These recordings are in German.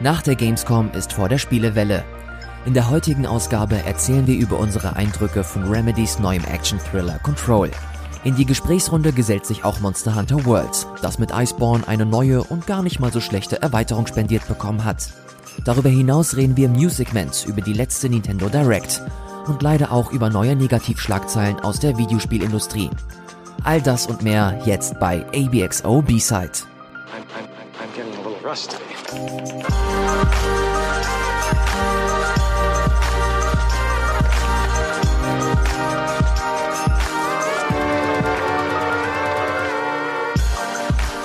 Nach der Gamescom ist vor der Spielewelle. In der heutigen Ausgabe erzählen wir über unsere Eindrücke von Remedys neuem Action-Thriller Control. In die Gesprächsrunde gesellt sich auch Monster Hunter Worlds, das mit Iceborne eine neue und gar nicht mal so schlechte Erweiterung spendiert bekommen hat. Darüber hinaus reden wir Music Mans über die letzte Nintendo Direct und leider auch über neue Negativschlagzeilen aus der Videospielindustrie. All das und mehr jetzt bei ABXO B-Side. Rusty.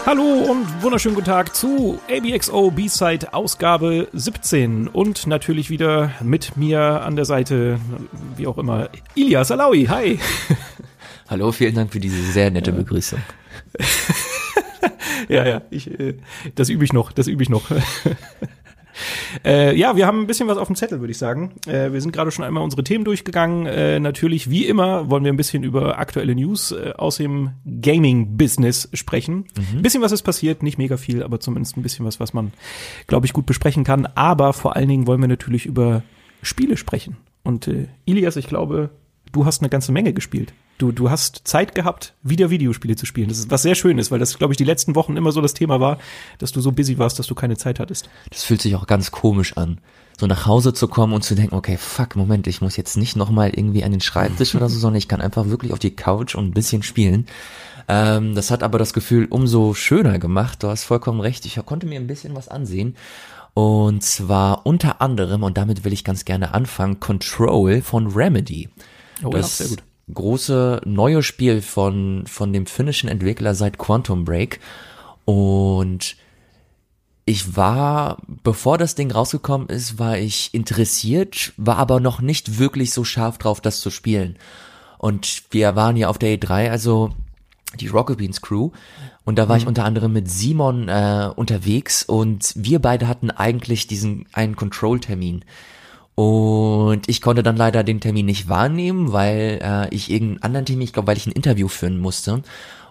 Hallo und wunderschönen guten Tag zu ABXO B-Side Ausgabe 17 und natürlich wieder mit mir an der Seite, wie auch immer, Ilias Alawi. Hi. Hallo, vielen Dank für diese sehr nette Begrüßung. ja, ja, ich, äh, das übe ich noch, das übe ich noch. Äh, ja, wir haben ein bisschen was auf dem Zettel, würde ich sagen. Äh, wir sind gerade schon einmal unsere Themen durchgegangen. Äh, natürlich, wie immer, wollen wir ein bisschen über aktuelle News äh, aus dem Gaming-Business sprechen. Mhm. Ein bisschen was ist passiert, nicht mega viel, aber zumindest ein bisschen was, was man, glaube ich, gut besprechen kann. Aber vor allen Dingen wollen wir natürlich über Spiele sprechen. Und äh, Ilias, ich glaube, du hast eine ganze Menge gespielt. Du, du hast Zeit gehabt, wieder Videospiele zu spielen. Das ist was sehr Schönes, weil das, glaube ich, die letzten Wochen immer so das Thema war, dass du so busy warst, dass du keine Zeit hattest. Das fühlt sich auch ganz komisch an. So nach Hause zu kommen und zu denken, okay, fuck, Moment, ich muss jetzt nicht nochmal irgendwie an den Schreibtisch oder so, sondern ich kann einfach wirklich auf die Couch und ein bisschen spielen. Ähm, das hat aber das Gefühl umso schöner gemacht. Du hast vollkommen recht. Ich konnte mir ein bisschen was ansehen. Und zwar unter anderem, und damit will ich ganz gerne anfangen, Control von Remedy. Oh, das ja, sehr gut große neue Spiel von, von dem finnischen Entwickler seit Quantum Break. Und ich war, bevor das Ding rausgekommen ist, war ich interessiert, war aber noch nicht wirklich so scharf drauf, das zu spielen. Und wir waren ja auf der E3, also die Rocket Beans Crew. Und da war mhm. ich unter anderem mit Simon äh, unterwegs und wir beide hatten eigentlich diesen einen Control-Termin. Und ich konnte dann leider den Termin nicht wahrnehmen, weil äh, ich irgendeinen anderen Termin, ich glaube, weil ich ein Interview führen musste.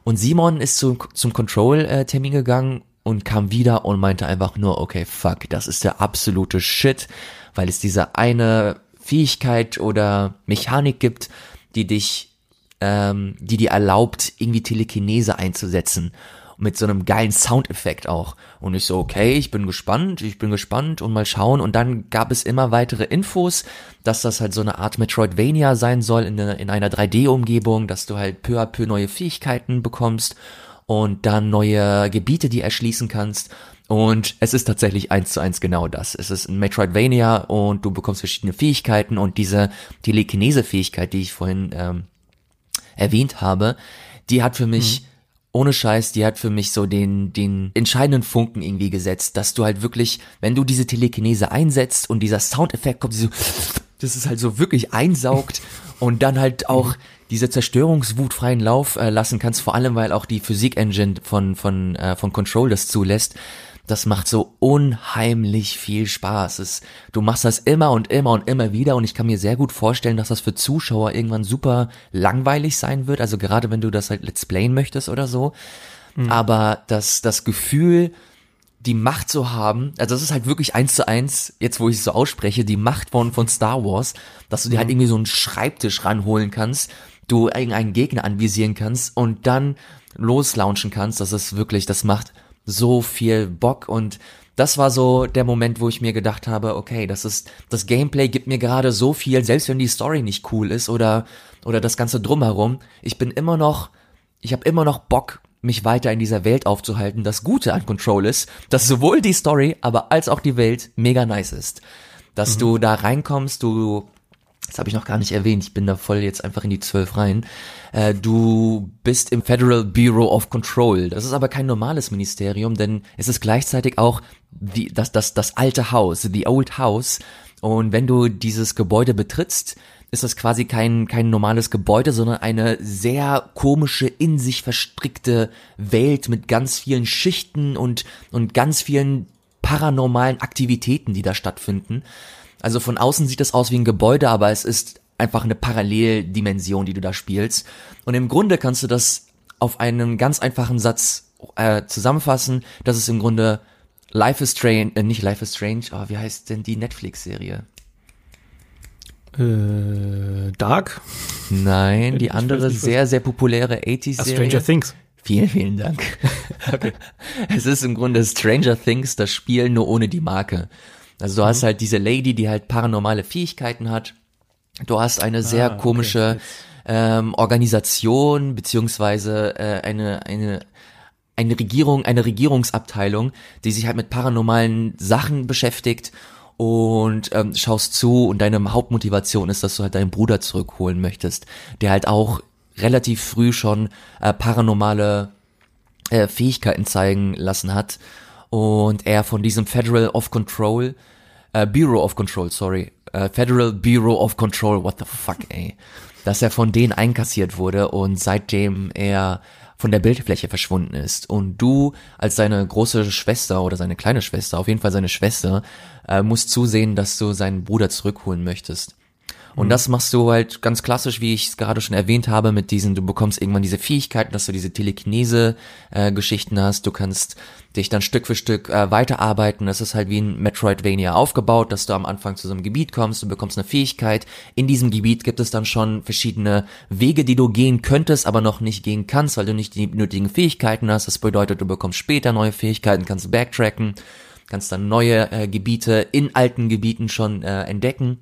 Und Simon ist zu, zum Control-Termin gegangen und kam wieder und meinte einfach nur, okay, fuck, das ist der absolute Shit, weil es diese eine Fähigkeit oder Mechanik gibt, die dich, ähm, die dir erlaubt, irgendwie Telekinese einzusetzen mit so einem geilen Soundeffekt auch. Und ich so, okay, ich bin gespannt, ich bin gespannt und mal schauen. Und dann gab es immer weitere Infos, dass das halt so eine Art Metroidvania sein soll in, in einer 3D-Umgebung, dass du halt peu à peu neue Fähigkeiten bekommst und dann neue Gebiete, die erschließen kannst. Und es ist tatsächlich eins zu eins genau das. Es ist ein Metroidvania und du bekommst verschiedene Fähigkeiten und diese Telekinese-Fähigkeit, die ich vorhin ähm, erwähnt habe, die hat für mich mhm ohne Scheiß, die hat für mich so den, den entscheidenden Funken irgendwie gesetzt, dass du halt wirklich, wenn du diese Telekinese einsetzt und dieser Soundeffekt kommt, so, das ist halt so wirklich einsaugt und dann halt auch diese Zerstörungswut freien Lauf äh, lassen kannst, vor allem weil auch die Physik-Engine von, von, äh, von Control das zulässt das macht so unheimlich viel Spaß. Es, du machst das immer und immer und immer wieder und ich kann mir sehr gut vorstellen, dass das für Zuschauer irgendwann super langweilig sein wird. Also gerade wenn du das halt let's playen möchtest oder so. Mhm. Aber das, das Gefühl, die Macht zu haben, also das ist halt wirklich eins zu eins, jetzt wo ich es so ausspreche, die Macht von, von Star Wars, dass du dir halt mhm. irgendwie so einen Schreibtisch ranholen kannst, du irgendeinen Gegner anvisieren kannst und dann loslaunchen kannst, das ist wirklich, das macht so viel Bock und das war so der Moment, wo ich mir gedacht habe, okay, das ist, das Gameplay gibt mir gerade so viel, selbst wenn die Story nicht cool ist oder, oder das ganze drumherum. Ich bin immer noch, ich habe immer noch Bock, mich weiter in dieser Welt aufzuhalten. Das Gute an Control ist, dass sowohl die Story, aber als auch die Welt mega nice ist. Dass mhm. du da reinkommst, du das habe ich noch gar nicht erwähnt, ich bin da voll jetzt einfach in die zwölf rein. Äh, du bist im Federal Bureau of Control. Das ist aber kein normales Ministerium, denn es ist gleichzeitig auch die, das, das, das alte Haus, the old house. Und wenn du dieses Gebäude betrittst, ist das quasi kein, kein normales Gebäude, sondern eine sehr komische, in sich verstrickte Welt mit ganz vielen Schichten und, und ganz vielen paranormalen Aktivitäten, die da stattfinden. Also von außen sieht es aus wie ein Gebäude, aber es ist einfach eine Paralleldimension, die du da spielst. Und im Grunde kannst du das auf einen ganz einfachen Satz äh, zusammenfassen, dass es im Grunde Life is Strange, äh, nicht Life is Strange, oh, wie heißt denn die Netflix-Serie? Äh, Dark? Nein, die andere nicht, sehr, sehr populäre Ah, 80s-Serie. Stranger Things. Vielen, vielen Dank. Es ist im Grunde Stranger Things, das Spiel nur ohne die Marke. Also du hast halt diese Lady, die halt paranormale Fähigkeiten hat. Du hast eine sehr Ah, okay. komische ähm, Organisation beziehungsweise äh, eine eine eine Regierung, eine Regierungsabteilung, die sich halt mit paranormalen Sachen beschäftigt und ähm, schaust zu und deine Hauptmotivation ist, dass du halt deinen Bruder zurückholen möchtest, der halt auch relativ früh schon äh, paranormale äh, Fähigkeiten zeigen lassen hat und er von diesem Federal of Control, äh, Bureau of Control, sorry, äh, Federal Bureau of Control, what the fuck, ey, dass er von denen einkassiert wurde und seitdem er von der Bildfläche verschwunden ist. Und du als seine große Schwester oder seine kleine Schwester, auf jeden Fall seine Schwester, äh, musst zusehen, dass du seinen Bruder zurückholen möchtest. Und das machst du halt ganz klassisch, wie ich es gerade schon erwähnt habe, mit diesen, du bekommst irgendwann diese Fähigkeiten, dass du diese Telekinese-Geschichten hast, du kannst dich dann Stück für Stück äh, weiterarbeiten. Das ist halt wie ein Metroidvania aufgebaut, dass du am Anfang zu so einem Gebiet kommst, du bekommst eine Fähigkeit. In diesem Gebiet gibt es dann schon verschiedene Wege, die du gehen könntest, aber noch nicht gehen kannst, weil du nicht die nötigen Fähigkeiten hast. Das bedeutet, du bekommst später neue Fähigkeiten, kannst backtracken, kannst dann neue äh, Gebiete in alten Gebieten schon äh, entdecken.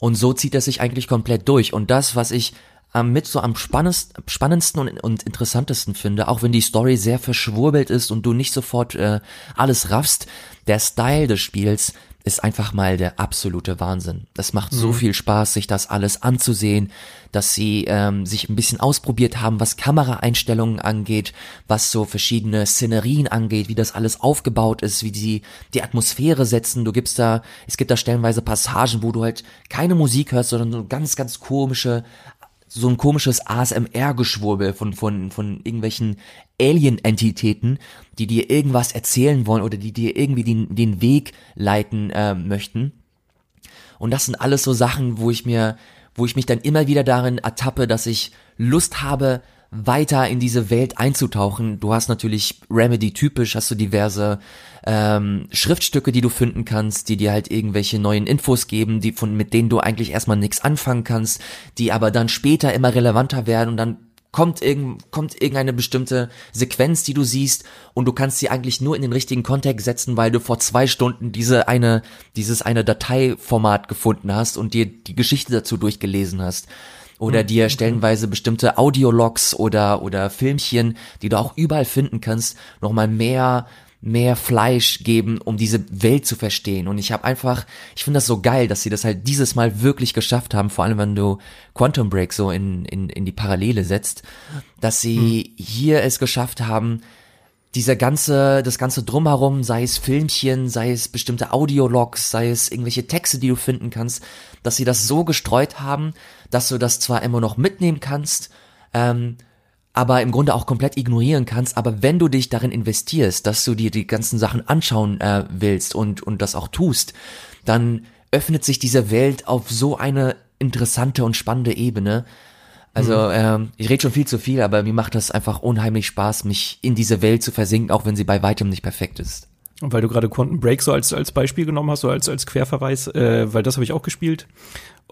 Und so zieht es sich eigentlich komplett durch. Und das, was ich ähm, mit so am spannendst, spannendsten und, und interessantesten finde, auch wenn die Story sehr verschwurbelt ist und du nicht sofort äh, alles raffst, der Style des Spiels ist einfach mal der absolute Wahnsinn. Das macht so viel Spaß, sich das alles anzusehen, dass sie ähm, sich ein bisschen ausprobiert haben, was Kameraeinstellungen angeht, was so verschiedene Szenerien angeht, wie das alles aufgebaut ist, wie sie die Atmosphäre setzen. Du gibst da, es gibt da stellenweise Passagen, wo du halt keine Musik hörst, sondern so ganz, ganz komische so ein komisches ASMR-Geschwurbel von, von, von irgendwelchen Alien-Entitäten, die dir irgendwas erzählen wollen oder die dir irgendwie den, den Weg leiten äh, möchten. Und das sind alles so Sachen, wo ich mir, wo ich mich dann immer wieder darin ertappe, dass ich Lust habe, weiter in diese Welt einzutauchen. Du hast natürlich Remedy typisch, hast du diverse ähm, Schriftstücke, die du finden kannst, die dir halt irgendwelche neuen Infos geben, die von mit denen du eigentlich erstmal nichts anfangen kannst, die aber dann später immer relevanter werden und dann kommt irgend, kommt irgendeine bestimmte Sequenz, die du siehst und du kannst sie eigentlich nur in den richtigen Kontext setzen, weil du vor zwei Stunden diese eine, dieses eine Dateiformat gefunden hast und dir die Geschichte dazu durchgelesen hast. Oder dir stellenweise bestimmte Audiologs oder, oder Filmchen, die du auch überall finden kannst, nochmal mehr, mehr Fleisch geben, um diese Welt zu verstehen. Und ich habe einfach, ich finde das so geil, dass sie das halt dieses Mal wirklich geschafft haben, vor allem wenn du Quantum Break so in, in, in die Parallele setzt, dass sie hier es geschafft haben, dieser ganze, das ganze Drumherum, sei es Filmchen, sei es bestimmte Audiologs, sei es irgendwelche Texte, die du finden kannst, dass sie das so gestreut haben, dass du das zwar immer noch mitnehmen kannst, ähm, aber im Grunde auch komplett ignorieren kannst, aber wenn du dich darin investierst, dass du dir die ganzen Sachen anschauen äh, willst und, und das auch tust, dann öffnet sich diese Welt auf so eine interessante und spannende Ebene. Also ähm, ich rede schon viel zu viel, aber mir macht das einfach unheimlich Spaß, mich in diese Welt zu versinken, auch wenn sie bei weitem nicht perfekt ist. Weil du gerade Quantum Break so als, als Beispiel genommen hast, so als, als Querverweis, äh, weil das habe ich auch gespielt.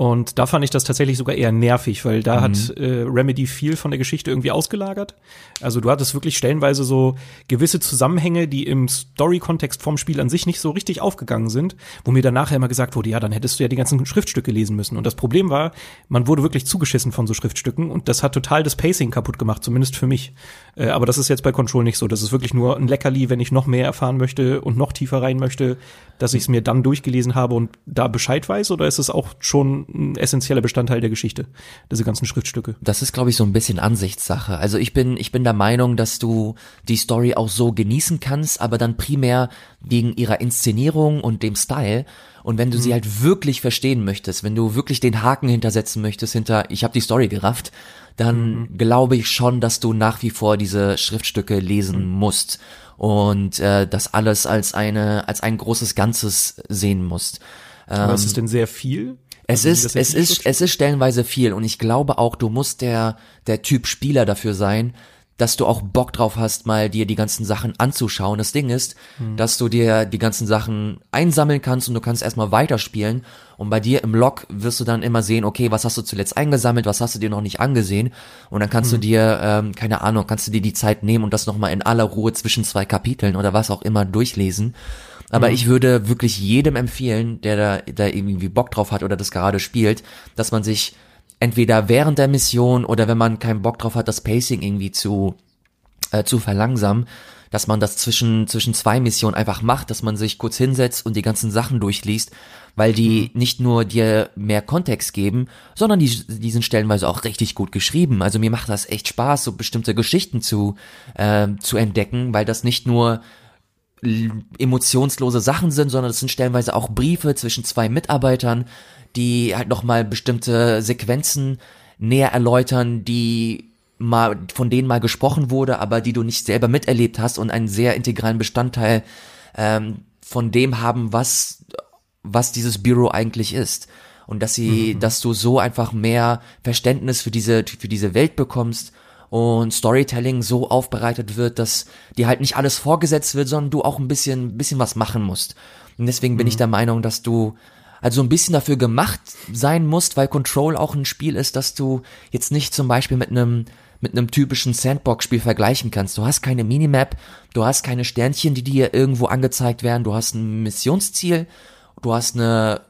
Und da fand ich das tatsächlich sogar eher nervig, weil da hat äh, Remedy viel von der Geschichte irgendwie ausgelagert. Also du hattest wirklich stellenweise so gewisse Zusammenhänge, die im Story-Kontext vom Spiel an sich nicht so richtig aufgegangen sind, wo mir dann nachher immer gesagt wurde, ja, dann hättest du ja die ganzen Schriftstücke lesen müssen. Und das Problem war, man wurde wirklich zugeschissen von so Schriftstücken und das hat total das Pacing kaputt gemacht, zumindest für mich. Äh, aber das ist jetzt bei Control nicht so. Das ist wirklich nur ein Leckerli, wenn ich noch mehr erfahren möchte und noch tiefer rein möchte, dass ich es mir dann durchgelesen habe und da Bescheid weiß? Oder ist es auch schon ein essentieller Bestandteil der Geschichte, diese ganzen Schriftstücke? Das ist, glaube ich, so ein bisschen Ansichtssache. Also ich bin, ich bin der Meinung, dass du die Story auch so genießen kannst, aber dann primär wegen ihrer Inszenierung und dem Style. Und wenn du sie halt wirklich verstehen möchtest, wenn du wirklich den Haken hintersetzen möchtest, hinter, ich habe die Story gerafft, dann glaube ich schon, dass du nach wie vor diese Schriftstücke lesen musst und äh, das alles als eine als ein großes Ganzes sehen musst. Aber ist es denn sehr viel? Es Also ist, es ist, es ist stellenweise viel und ich glaube auch, du musst der, der Typ Spieler dafür sein, dass du auch Bock drauf hast, mal dir die ganzen Sachen anzuschauen. Das Ding ist, dass du dir die ganzen Sachen einsammeln kannst und du kannst erstmal weiterspielen. Und bei dir im Log wirst du dann immer sehen, okay, was hast du zuletzt eingesammelt, was hast du dir noch nicht angesehen. Und dann kannst du dir, ähm, keine Ahnung, kannst du dir die Zeit nehmen und das nochmal in aller Ruhe zwischen zwei Kapiteln oder was auch immer durchlesen. Aber ich würde wirklich jedem empfehlen, der da, da irgendwie Bock drauf hat oder das gerade spielt, dass man sich entweder während der Mission oder wenn man keinen Bock drauf hat, das Pacing irgendwie zu, äh, zu verlangsamen, dass man das zwischen, zwischen zwei Missionen einfach macht, dass man sich kurz hinsetzt und die ganzen Sachen durchliest, weil die nicht nur dir mehr Kontext geben, sondern die, die sind stellenweise auch richtig gut geschrieben. Also mir macht das echt Spaß, so bestimmte Geschichten zu, äh, zu entdecken, weil das nicht nur emotionslose Sachen sind, sondern es sind stellenweise auch Briefe zwischen zwei Mitarbeitern, die halt nochmal bestimmte Sequenzen näher erläutern, die mal, von denen mal gesprochen wurde, aber die du nicht selber miterlebt hast und einen sehr integralen Bestandteil ähm, von dem haben, was, was dieses Büro eigentlich ist. Und dass sie, dass du so einfach mehr Verständnis für diese, für diese Welt bekommst und Storytelling so aufbereitet wird, dass dir halt nicht alles vorgesetzt wird, sondern du auch ein bisschen, bisschen was machen musst. Und deswegen bin ich der Meinung, dass du also ein bisschen dafür gemacht sein musst, weil Control auch ein Spiel ist, dass du jetzt nicht zum Beispiel mit einem mit einem typischen Sandbox-Spiel vergleichen kannst. Du hast keine Minimap, du hast keine Sternchen, die dir irgendwo angezeigt werden, du hast ein Missionsziel, du hast eine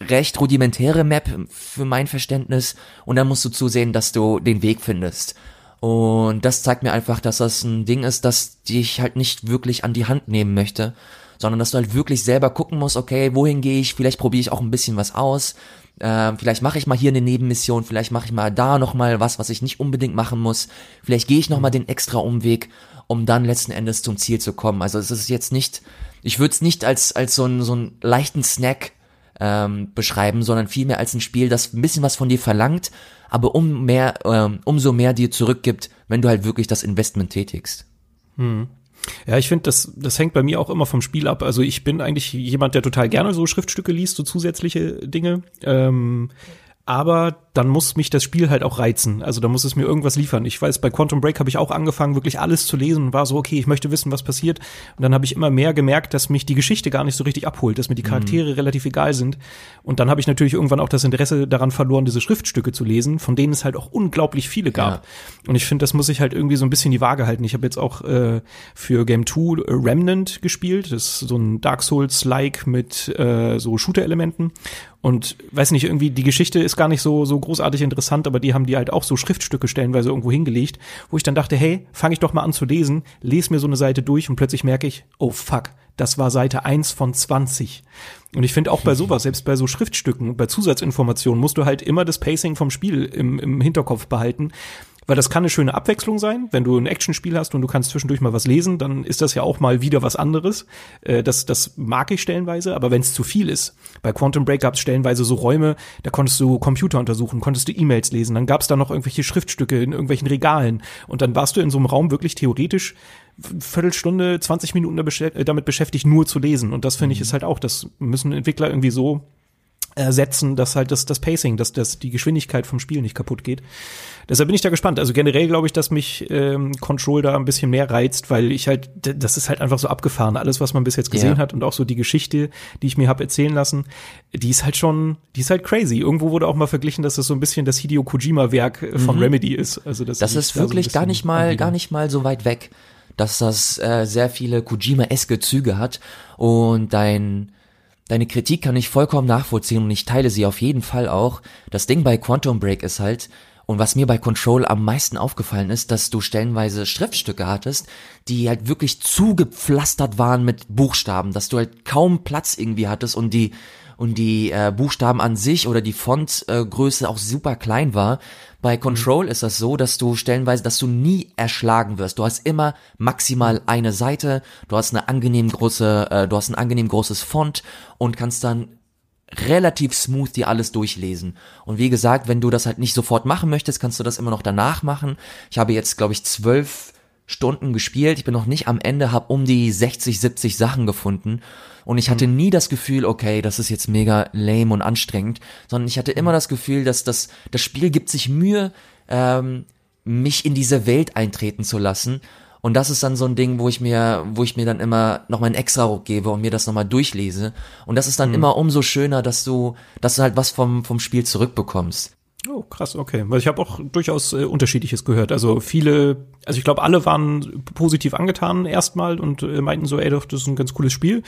recht rudimentäre Map für mein Verständnis und dann musst du zusehen, dass du den Weg findest. Und das zeigt mir einfach, dass das ein Ding ist, das dich halt nicht wirklich an die Hand nehmen möchte, sondern dass du halt wirklich selber gucken musst, okay, wohin gehe ich, vielleicht probiere ich auch ein bisschen was aus, äh, vielleicht mache ich mal hier eine Nebenmission, vielleicht mache ich mal da noch mal was, was ich nicht unbedingt machen muss, vielleicht gehe ich noch mal den extra Umweg, um dann letzten Endes zum Ziel zu kommen. Also es ist jetzt nicht, ich würde es nicht als als so einen so einen leichten Snack ähm, beschreiben, sondern vielmehr als ein Spiel, das ein bisschen was von dir verlangt, aber um mehr, ähm, umso mehr dir zurückgibt, wenn du halt wirklich das Investment tätigst. Ja, ich finde, das, das hängt bei mir auch immer vom Spiel ab. Also ich bin eigentlich jemand, der total gerne so Schriftstücke liest, so zusätzliche Dinge. Ähm, aber dann muss mich das Spiel halt auch reizen. Also da muss es mir irgendwas liefern. Ich weiß, bei Quantum Break habe ich auch angefangen, wirklich alles zu lesen und war so, okay, ich möchte wissen, was passiert. Und dann habe ich immer mehr gemerkt, dass mich die Geschichte gar nicht so richtig abholt, dass mir die Charaktere relativ egal sind. Und dann habe ich natürlich irgendwann auch das Interesse daran verloren, diese Schriftstücke zu lesen, von denen es halt auch unglaublich viele gab. Und ich finde, das muss ich halt irgendwie so ein bisschen die Waage halten. Ich habe jetzt auch äh, für Game 2 Remnant gespielt. Das ist so ein Dark Souls-like mit äh, so Shooter-Elementen. Und weiß nicht, irgendwie die Geschichte ist gar nicht so so großartig interessant, aber die haben die halt auch so Schriftstücke stellenweise irgendwo hingelegt, wo ich dann dachte, hey, fange ich doch mal an zu lesen, lese mir so eine Seite durch und plötzlich merke ich, oh fuck, das war Seite 1 von 20. Und ich finde auch bei sowas, selbst bei so Schriftstücken, bei Zusatzinformationen, musst du halt immer das Pacing vom Spiel im, im Hinterkopf behalten. Weil das kann eine schöne Abwechslung sein. Wenn du ein Actionspiel hast und du kannst zwischendurch mal was lesen, dann ist das ja auch mal wieder was anderes. Äh, das, das mag ich stellenweise, aber wenn es zu viel ist. Bei Quantum Break gab es stellenweise so Räume, da konntest du Computer untersuchen, konntest du E-Mails lesen, dann gab es da noch irgendwelche Schriftstücke in irgendwelchen Regalen. Und dann warst du in so einem Raum wirklich theoretisch Viertelstunde, 20 Minuten damit beschäftigt, nur zu lesen. Und das finde ich ist halt auch, das müssen Entwickler irgendwie so ersetzen, dass halt das, das Pacing, dass, dass die Geschwindigkeit vom Spiel nicht kaputt geht. Deshalb bin ich da gespannt. Also generell glaube ich, dass mich ähm, Control da ein bisschen mehr reizt, weil ich halt, das ist halt einfach so abgefahren. Alles, was man bis jetzt gesehen Ja. hat und auch so die Geschichte, die ich mir habe erzählen lassen, die ist halt schon, die ist halt crazy. Irgendwo wurde auch mal verglichen, dass das so ein bisschen das Hideo Kojima-Werk von Remedy ist. Also das, Das ist da so wirklich gar nicht mal, anbieten. gar nicht mal so weit weg, dass das äh, sehr viele Kojima-eske Züge hat und dein Deine Kritik kann ich vollkommen nachvollziehen und ich teile sie auf jeden Fall auch. Das Ding bei Quantum Break ist halt, und was mir bei Control am meisten aufgefallen ist, dass du stellenweise Schriftstücke hattest, die halt wirklich zugepflastert waren mit Buchstaben, dass du halt kaum Platz irgendwie hattest und die und die äh, Buchstaben an sich oder die Fontgröße äh, auch super klein war. Bei Control ist das so, dass du stellenweise, dass du nie erschlagen wirst. Du hast immer maximal eine Seite, du hast eine angenehm große, äh, du hast ein angenehm großes Font und kannst dann relativ smooth dir alles durchlesen. Und wie gesagt, wenn du das halt nicht sofort machen möchtest, kannst du das immer noch danach machen. Ich habe jetzt, glaube ich, zwölf Stunden gespielt. Ich bin noch nicht am Ende, habe um die 60, 70 Sachen gefunden. Und ich hatte nie das Gefühl, okay, das ist jetzt mega lame und anstrengend, sondern ich hatte immer das Gefühl, dass das, das Spiel gibt sich Mühe, ähm, mich in diese Welt eintreten zu lassen. Und das ist dann so ein Ding, wo ich mir, wo ich mir dann immer noch mal einen extra Ruck gebe und mir das nochmal durchlese. Und das ist dann immer umso schöner, dass du, dass du halt was vom, vom Spiel zurückbekommst. Oh, krass, okay. Weil ich habe auch durchaus äh, unterschiedliches gehört. Also viele, also ich glaube, alle waren positiv angetan erstmal und äh, meinten so, ey, doch, das ist ein ganz cooles Spiel.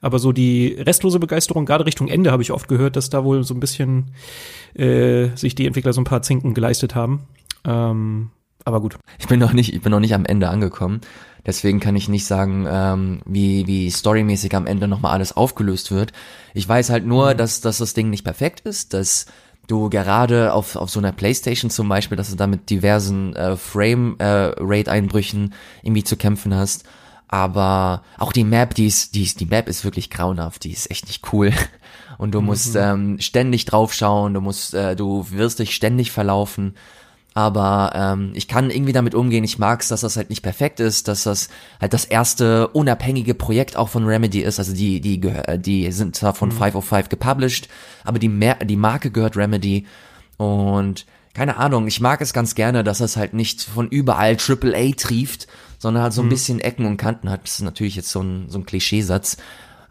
Aber so die restlose Begeisterung, gerade Richtung Ende, habe ich oft gehört, dass da wohl so ein bisschen äh, sich die Entwickler so ein paar Zinken geleistet haben. Ähm, aber gut. Ich bin noch nicht, ich bin noch nicht am Ende angekommen. Deswegen kann ich nicht sagen, ähm, wie, wie storymäßig am Ende nochmal alles aufgelöst wird. Ich weiß halt nur, mhm. dass, dass das Ding nicht perfekt ist, dass du gerade auf, auf so einer Playstation zum Beispiel, dass du da mit diversen äh, Frame-Rate-Einbrüchen äh, irgendwie zu kämpfen hast. Aber auch die Map, die ist, die ist, die Map ist wirklich grauenhaft, die ist echt nicht cool. Und du musst mhm. ähm, ständig draufschauen, du musst, äh, du wirst dich ständig verlaufen. Aber ähm, ich kann irgendwie damit umgehen. Ich mag's, dass das halt nicht perfekt ist, dass das halt das erste unabhängige Projekt auch von Remedy ist. Also die, die, die sind zwar von mhm. 505 gepublished, aber die, Mer die Marke gehört Remedy. Und keine Ahnung, ich mag es ganz gerne, dass es halt nicht von überall AAA trieft, sondern halt so ein mhm. bisschen Ecken und Kanten hat. Das ist natürlich jetzt so ein, so ein Klischeesatz.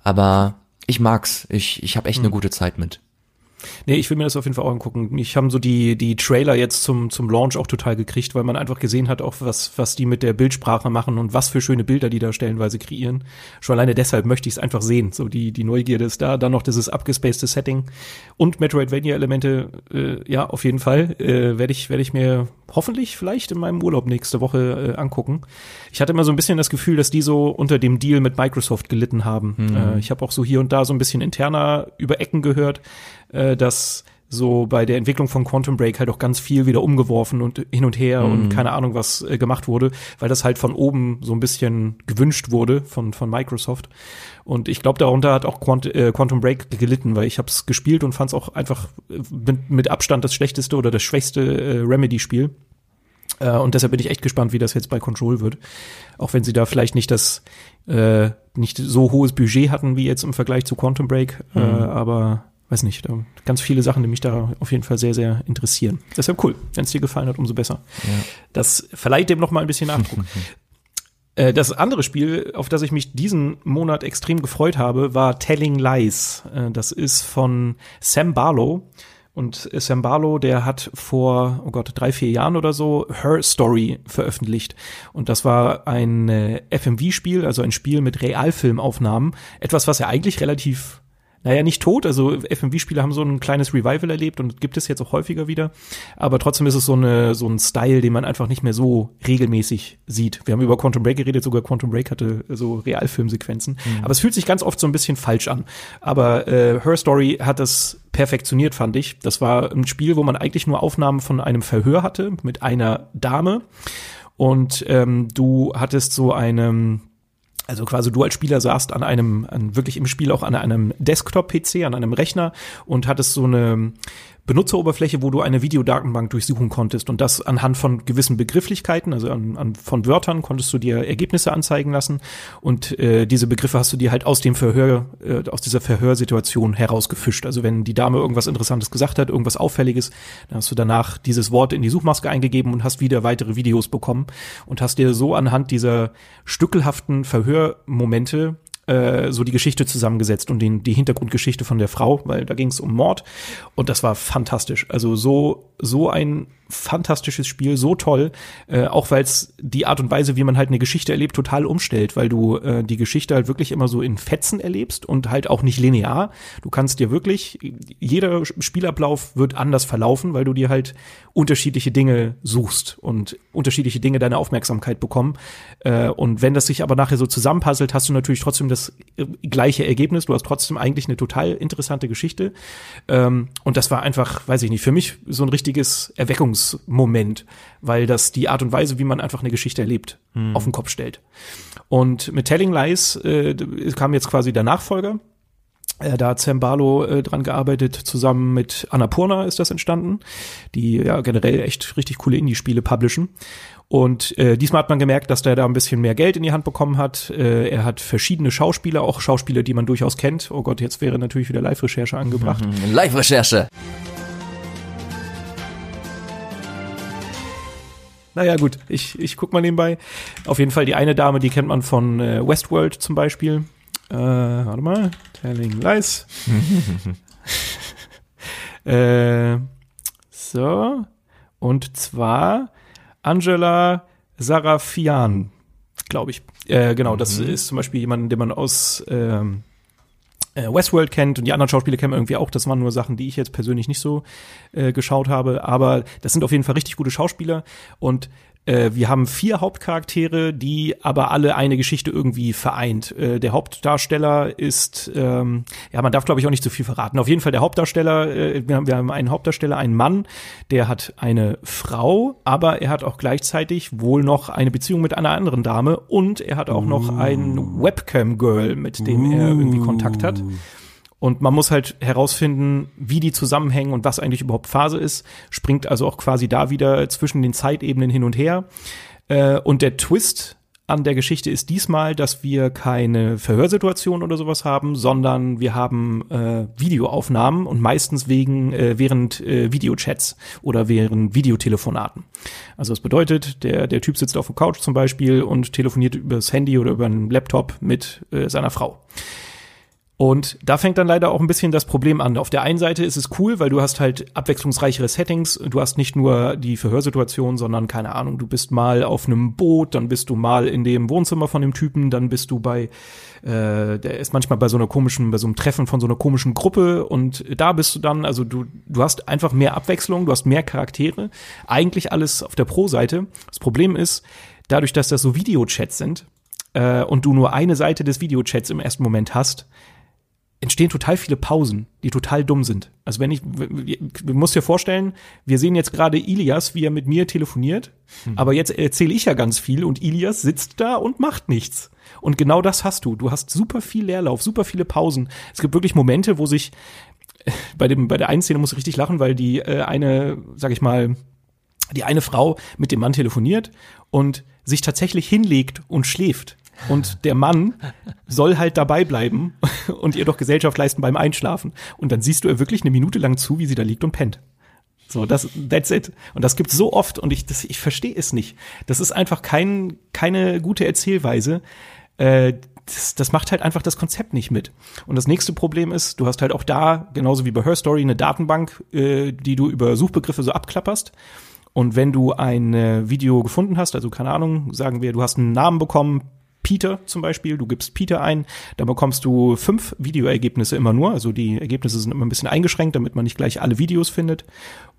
Aber ich mag's. Ich, ich habe echt mhm. eine gute Zeit mit. Nee, ich will mir das auf jeden Fall auch angucken. Ich habe so die, die Trailer jetzt zum, zum Launch auch total gekriegt, weil man einfach gesehen hat, auch was, was die mit der Bildsprache machen und was für schöne Bilder die da stellenweise kreieren. Schon alleine deshalb möchte ich es einfach sehen. So die, die Neugierde ist da. Dann noch dieses abgespacede Setting und Metroidvania-Elemente, äh, ja, auf jeden Fall. Äh, werde ich, werde ich mir hoffentlich vielleicht in meinem Urlaub nächste Woche äh, angucken. Ich hatte immer so ein bisschen das Gefühl, dass die so unter dem Deal mit Microsoft gelitten haben. Mhm. Äh, ich habe auch so hier und da so ein bisschen interner über Ecken gehört, äh, dass so bei der Entwicklung von Quantum Break halt auch ganz viel wieder umgeworfen und hin und her mhm. und keine Ahnung was äh, gemacht wurde, weil das halt von oben so ein bisschen gewünscht wurde von von Microsoft. Und ich glaube, darunter hat auch Quant äh, Quantum Break gelitten, weil ich habe es gespielt und fand es auch einfach äh, mit, mit Abstand das schlechteste oder das schwächste äh, Remedy-Spiel. Äh, und deshalb bin ich echt gespannt, wie das jetzt bei Control wird. Auch wenn sie da vielleicht nicht das äh, nicht so hohes Budget hatten wie jetzt im Vergleich zu Quantum Break, äh, mhm. äh, aber weiß nicht, ganz viele Sachen, die mich da auf jeden Fall sehr, sehr interessieren. Deshalb cool. Wenn es dir gefallen hat, umso besser. Ja. Das verleiht dem noch mal ein bisschen Nachdruck. Äh, das andere Spiel, auf das ich mich diesen Monat extrem gefreut habe, war Telling Lies. Äh, das ist von Sam Barlow. Und Sam Barlow, der hat vor, oh Gott, drei, vier Jahren oder so Her Story veröffentlicht. Und das war ein äh, FMV-Spiel, also ein Spiel mit Realfilmaufnahmen. Etwas, was er eigentlich relativ naja, nicht tot. Also FMV-Spiele haben so ein kleines Revival erlebt und gibt es jetzt auch häufiger wieder. Aber trotzdem ist es so, eine, so ein Style, den man einfach nicht mehr so regelmäßig sieht. Wir haben über Quantum Break geredet, sogar Quantum Break hatte so Realfilmsequenzen. Mhm. Aber es fühlt sich ganz oft so ein bisschen falsch an. Aber äh, Her Story hat das perfektioniert, fand ich. Das war ein Spiel, wo man eigentlich nur Aufnahmen von einem Verhör hatte mit einer Dame. Und ähm, du hattest so eine also quasi du als Spieler saßt an einem, an, wirklich im Spiel auch an einem Desktop-PC, an einem Rechner und hattest so eine Benutzeroberfläche, wo du eine Videodatenbank durchsuchen konntest und das anhand von gewissen Begrifflichkeiten, also an, an, von Wörtern konntest du dir Ergebnisse anzeigen lassen und äh, diese Begriffe hast du dir halt aus dem Verhör, äh, aus dieser Verhörsituation herausgefischt. Also wenn die Dame irgendwas Interessantes gesagt hat, irgendwas Auffälliges, dann hast du danach dieses Wort in die Suchmaske eingegeben und hast wieder weitere Videos bekommen und hast dir so anhand dieser stückelhaften Verhörmomente äh, so die Geschichte zusammengesetzt und den, die Hintergrundgeschichte von der Frau, weil da ging es um Mord und das war fantastisch. Also so so ein fantastisches Spiel, so toll, äh, auch weil es die Art und Weise, wie man halt eine Geschichte erlebt, total umstellt, weil du äh, die Geschichte halt wirklich immer so in Fetzen erlebst und halt auch nicht linear. Du kannst dir wirklich, jeder Spielablauf wird anders verlaufen, weil du dir halt unterschiedliche Dinge suchst und unterschiedliche Dinge deine Aufmerksamkeit bekommen. Äh, und wenn das sich aber nachher so zusammenpuzzelt, hast du natürlich trotzdem das äh, gleiche Ergebnis. Du hast trotzdem eigentlich eine total interessante Geschichte. Ähm, und das war einfach, weiß ich nicht, für mich so ein richtiges Erweckungs Überraschungsmoment, weil das die Art und Weise, wie man einfach eine Geschichte erlebt, hm. auf den Kopf stellt. Und mit Telling Lies äh, kam jetzt quasi der Nachfolger. Äh, da hat Sam Barlow äh, dran gearbeitet, zusammen mit Annapurna ist das entstanden, die ja generell echt richtig coole Indie-Spiele publishen. Und äh, diesmal hat man gemerkt, dass der da ein bisschen mehr Geld in die Hand bekommen hat. Äh, er hat verschiedene Schauspieler, auch Schauspieler, die man durchaus kennt. Oh Gott, jetzt wäre natürlich wieder Live-Recherche angebracht. Live-Recherche. Naja, gut, ich, ich guck mal nebenbei. Auf jeden Fall die eine Dame, die kennt man von äh, Westworld zum Beispiel. Äh, warte mal. Telling Lies. äh, so. Und zwar Angela Sarafian, glaube ich. Äh, genau, das ist zum Beispiel jemand, den man aus ähm, äh, Westworld kennt und die anderen Schauspieler kennen irgendwie auch. Das waren nur Sachen, die ich jetzt persönlich nicht so äh, geschaut habe. Aber das sind auf jeden Fall richtig gute Schauspieler. Und äh, wir haben vier Hauptcharaktere, die aber alle eine Geschichte irgendwie vereint. Äh, der Hauptdarsteller ist, ähm, ja, man darf glaube ich auch nicht zu viel verraten. Auf jeden Fall der Hauptdarsteller, äh, wir, haben, wir haben einen Hauptdarsteller, einen Mann, der hat eine Frau, aber er hat auch gleichzeitig wohl noch eine Beziehung mit einer anderen Dame und er hat auch noch ein Webcam-Girl, mit dem er irgendwie Kontakt hat. Und man muss halt herausfinden, wie die zusammenhängen und was eigentlich überhaupt Phase ist. Springt also auch quasi da wieder zwischen den Zeitebenen hin und her. Äh, und der Twist an der Geschichte ist diesmal, dass wir keine Verhörsituation oder sowas haben, sondern wir haben äh, Videoaufnahmen und meistens wegen äh, während äh, Videochats oder während Videotelefonaten. Also das bedeutet, der der Typ sitzt auf der Couch zum Beispiel und telefoniert übers Handy oder über einen Laptop mit äh, seiner Frau. Und da fängt dann leider auch ein bisschen das Problem an. Auf der einen Seite ist es cool, weil du hast halt abwechslungsreichere Settings. Du hast nicht nur die Verhörsituation, sondern keine Ahnung, du bist mal auf einem Boot, dann bist du mal in dem Wohnzimmer von dem Typen, dann bist du bei, äh, der ist manchmal bei so einer komischen, bei so einem Treffen von so einer komischen Gruppe und da bist du dann, also du, du hast einfach mehr Abwechslung, du hast mehr Charaktere. Eigentlich alles auf der Pro-Seite. Das Problem ist, dadurch, dass das so Videochats sind, äh, und du nur eine Seite des Videochats im ersten Moment hast, entstehen total viele Pausen, die total dumm sind. Also wenn ich, du musst dir vorstellen, wir sehen jetzt gerade Ilias, wie er mit mir telefoniert, hm. aber jetzt erzähle ich ja ganz viel und Ilias sitzt da und macht nichts. Und genau das hast du. Du hast super viel Leerlauf, super viele Pausen. Es gibt wirklich Momente, wo sich bei dem bei der einen Szene muss ich richtig lachen, weil die äh, eine, sag ich mal, die eine Frau mit dem Mann telefoniert und sich tatsächlich hinlegt und schläft und der Mann soll halt dabei bleiben und ihr doch Gesellschaft leisten beim Einschlafen. Und dann siehst du ihr wirklich eine Minute lang zu, wie sie da liegt und pennt. So, das, that's it. Und das gibt's so oft und ich, das, ich verstehe es nicht. Das ist einfach kein, keine gute Erzählweise. Äh, das, das macht halt einfach das Konzept nicht mit. Und das nächste Problem ist, du hast halt auch da, genauso wie bei Her Story, eine Datenbank, äh, die du über Suchbegriffe so abklapperst. Und wenn du ein äh, Video gefunden hast, also keine Ahnung, sagen wir, du hast einen Namen bekommen, Peter zum Beispiel, du gibst Peter ein, da bekommst du fünf Videoergebnisse immer nur, also die Ergebnisse sind immer ein bisschen eingeschränkt, damit man nicht gleich alle Videos findet.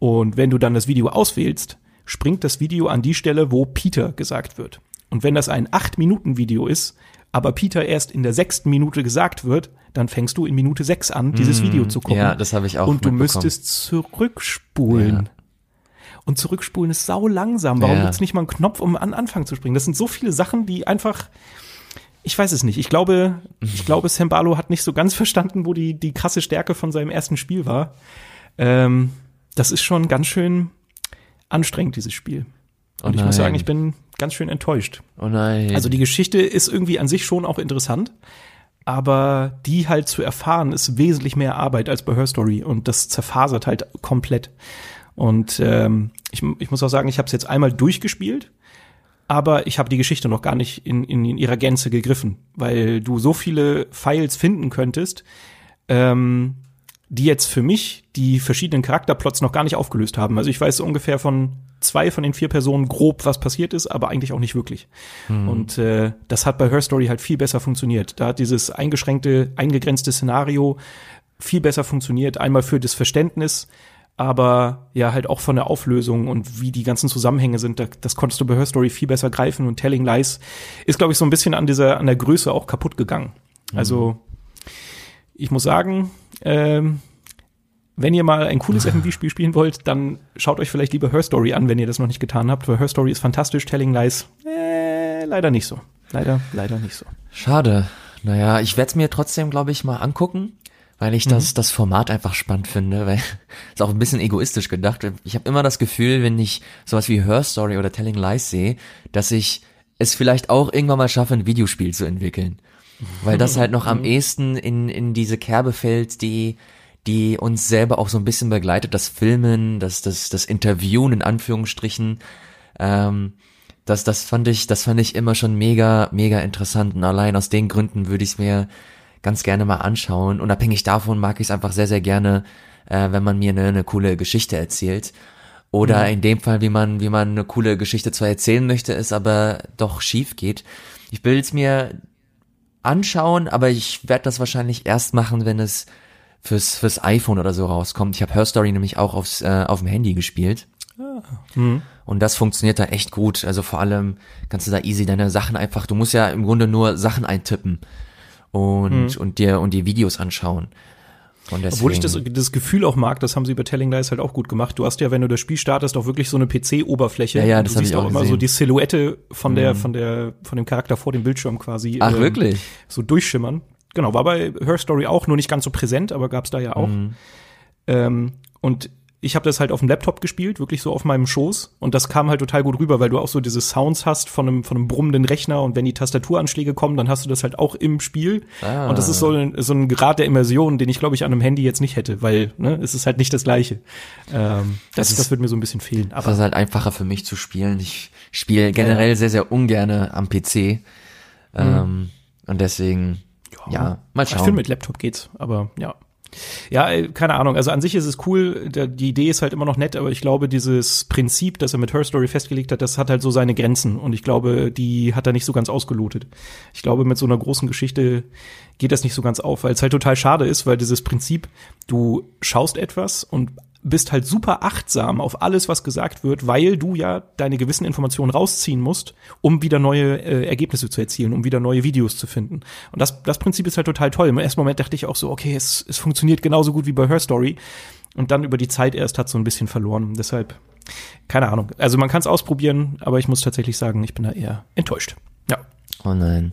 Und wenn du dann das Video auswählst, springt das Video an die Stelle, wo Peter gesagt wird. Und wenn das ein acht Minuten Video ist, aber Peter erst in der sechsten Minute gesagt wird, dann fängst du in Minute sechs an, dieses mm, Video zu gucken. Ja, das habe ich auch. Und du müsstest zurückspulen. Ja. Und zurückspulen ist sau langsam. Warum ja. gibt's nicht mal einen Knopf, um an Anfang zu springen? Das sind so viele Sachen, die einfach, ich weiß es nicht. Ich glaube, ich glaube, Sembalo hat nicht so ganz verstanden, wo die, die krasse Stärke von seinem ersten Spiel war. Ähm, das ist schon ganz schön anstrengend, dieses Spiel. Und oh ich muss sagen, ich bin ganz schön enttäuscht. Oh nein. Also die Geschichte ist irgendwie an sich schon auch interessant, aber die halt zu erfahren ist wesentlich mehr Arbeit als bei Her Story und das zerfasert halt komplett. Und ähm, ich, ich muss auch sagen, ich habe es jetzt einmal durchgespielt, aber ich habe die Geschichte noch gar nicht in, in, in ihrer Gänze gegriffen, weil du so viele Files finden könntest, ähm, die jetzt für mich die verschiedenen Charakterplots noch gar nicht aufgelöst haben. Also ich weiß ungefähr von zwei von den vier Personen grob, was passiert ist, aber eigentlich auch nicht wirklich. Hm. Und äh, das hat bei Her Story halt viel besser funktioniert. Da hat dieses eingeschränkte, eingegrenzte Szenario viel besser funktioniert. Einmal für das Verständnis, aber ja halt auch von der Auflösung und wie die ganzen Zusammenhänge sind, das konntest du bei Her Story viel besser greifen und Telling Lies ist, glaube ich, so ein bisschen an dieser, an der Größe auch kaputt gegangen. Mhm. Also ich muss sagen, ähm, wenn ihr mal ein cooles FMV-Spiel spielen wollt, dann schaut euch vielleicht lieber Her Story an, wenn ihr das noch nicht getan habt, weil Her Story ist fantastisch, Telling Lies äh, leider nicht so. Leider, leider nicht so. Schade. Naja, ich werde es mir trotzdem, glaube ich, mal angucken weil ich das, mhm. das Format einfach spannend finde, weil ist auch ein bisschen egoistisch gedacht. Ich habe immer das Gefühl, wenn ich sowas wie Her Story oder Telling Lies sehe, dass ich es vielleicht auch irgendwann mal schaffe, ein Videospiel zu entwickeln. Weil das halt noch am mhm. ehesten in, in diese Kerbe fällt, die, die uns selber auch so ein bisschen begleitet, das Filmen, das, das, das Interviewen in Anführungsstrichen. Ähm, das, das fand ich, das fand ich immer schon mega, mega interessant. Und allein aus den Gründen würde ich es mir ganz gerne mal anschauen. Unabhängig davon mag ich es einfach sehr, sehr gerne, äh, wenn man mir eine, eine coole Geschichte erzählt. Oder in dem Fall, wie man, wie man eine coole Geschichte zwar erzählen möchte, es aber doch schief geht. Ich will es mir anschauen, aber ich werde das wahrscheinlich erst machen, wenn es fürs, fürs iPhone oder so rauskommt. Ich habe Her Story nämlich auch aufs, äh, auf dem Handy gespielt. Und das funktioniert da echt gut. Also vor allem kannst du da easy deine Sachen einfach, du musst ja im Grunde nur Sachen eintippen und, und dir, und dir Videos anschauen. Und deswegen, Obwohl ich das, das Gefühl auch mag, das haben sie bei Telling Dice halt auch gut gemacht. Du hast ja, wenn du das Spiel startest, auch wirklich so eine PC-Oberfläche. Ja, ja, das du siehst ich auch auch immer so die Silhouette von der, von der, von dem Charakter vor dem Bildschirm quasi. Ach, ähm, wirklich? So durchschimmern. Genau, war bei Her Story auch, nur nicht ganz so präsent, aber gab's da ja auch. Mhm. Ähm, und ich habe das halt auf dem Laptop gespielt, wirklich so auf meinem Schoß. Und das kam halt total gut rüber, weil du auch so diese Sounds hast von einem, von einem brummenden Rechner. Und wenn die Tastaturanschläge kommen, dann hast du das halt auch im Spiel. Ah. Und das ist so ein, so ein Grad der Immersion, den ich, glaube ich, an einem Handy jetzt nicht hätte, weil ne, es ist halt nicht das Gleiche. Ähm, das, Das ist- das wird mir so ein bisschen fehlen. Aber ist halt einfacher für mich zu spielen. Ich spiele generell sehr, sehr ungerne am PC. Ähm, und deswegen, ja, mal Ich finde, schauen. mit Laptop geht's, aber ja. Ja, äh, keine Ahnung. Also an sich ist es cool. Die Idee ist halt immer noch nett, aber ich glaube, dieses Prinzip, das er mit Her Story festgelegt hat, das hat halt so seine Grenzen. Und ich glaube, die hat er nicht so ganz ausgelotet. Ich glaube, mit so einer großen Geschichte geht das nicht so ganz auf, weil es halt total schade ist, weil dieses Prinzip, du schaust etwas und bist halt super achtsam auf alles, was gesagt wird, weil du ja deine gewissen Informationen rausziehen musst, um wieder neue äh, Ergebnisse zu erzielen, um wieder neue Videos zu finden. Und das, das Prinzip ist halt total toll. Im ersten Moment dachte ich auch so, okay, es, es funktioniert genauso gut wie bei Her Story. Und dann über die Zeit erst hat so ein bisschen verloren. Deshalb, keine Ahnung. Also man kann es ausprobieren, aber ich muss tatsächlich sagen, ich bin da eher enttäuscht. Ja. Oh nein.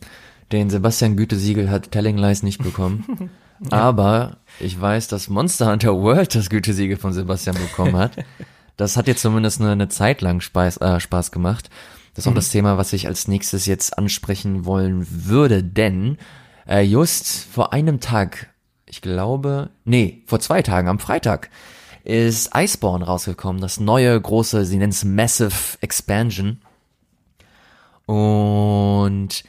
Den Sebastian Gütesiegel hat Telling Lies nicht bekommen. Aber ich weiß, dass Monster Hunter World das Gütesiegel von Sebastian bekommen hat. Das hat jetzt zumindest eine, eine Zeit lang Spaß, äh, Spaß gemacht. Das ist auch das Thema, was ich als nächstes jetzt ansprechen wollen würde, denn äh, just vor einem Tag, ich glaube, nee, vor zwei Tagen, am Freitag, ist Iceborne rausgekommen, das neue große, sie nennen es Massive Expansion. Und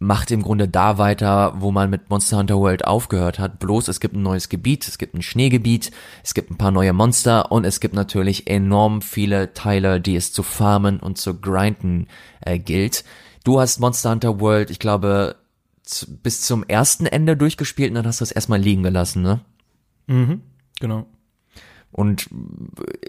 macht im Grunde da weiter, wo man mit Monster Hunter World aufgehört hat. Bloß es gibt ein neues Gebiet, es gibt ein Schneegebiet, es gibt ein paar neue Monster und es gibt natürlich enorm viele Teile, die es zu farmen und zu grinden äh, gilt. Du hast Monster Hunter World, ich glaube, bis zum ersten Ende durchgespielt und dann hast du es erstmal liegen gelassen, ne? Genau. Und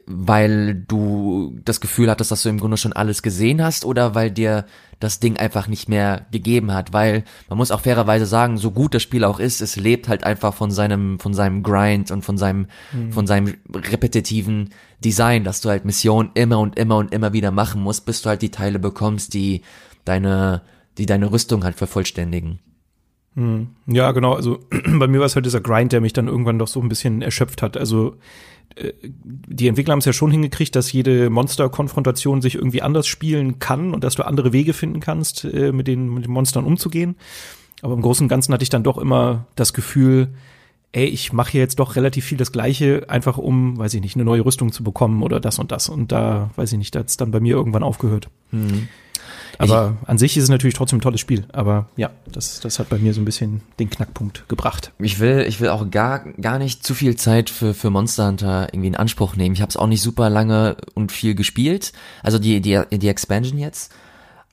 weil du das Gefühl hattest, dass du im Grunde schon alles gesehen hast oder weil dir das Ding einfach nicht mehr gegeben hat, weil man muss auch fairerweise sagen, so gut das Spiel auch ist, es lebt halt einfach von seinem von seinem Grind und von seinem von seinem repetitiven Design, dass du halt Missionen immer und immer und immer wieder machen musst, bis du halt die Teile bekommst, die deine die deine Rüstung halt vervollständigen. Ja, genau. Also bei mir war es halt dieser Grind, der mich dann irgendwann doch so ein bisschen erschöpft hat. Also die Entwickler haben es ja schon hingekriegt, dass jede Monster-Konfrontation sich irgendwie anders spielen kann und dass du andere Wege finden kannst, äh, mit, den, mit den Monstern umzugehen. Aber im Großen und Ganzen hatte ich dann doch immer das Gefühl, ey, ich mache hier jetzt doch relativ viel das Gleiche, einfach um, weiß ich nicht, eine neue Rüstung zu bekommen oder das und das. Und da, weiß ich nicht, da hat's dann bei mir irgendwann aufgehört. Aber an sich ist es natürlich trotzdem ein tolles Spiel. Aber ja, das, das hat bei mir so ein bisschen den Knackpunkt gebracht. Ich will, ich will auch gar, gar nicht zu viel Zeit für, für Monster Hunter irgendwie in Anspruch nehmen. Ich habe es auch nicht super lange und viel gespielt. Also die, die, die Expansion jetzt.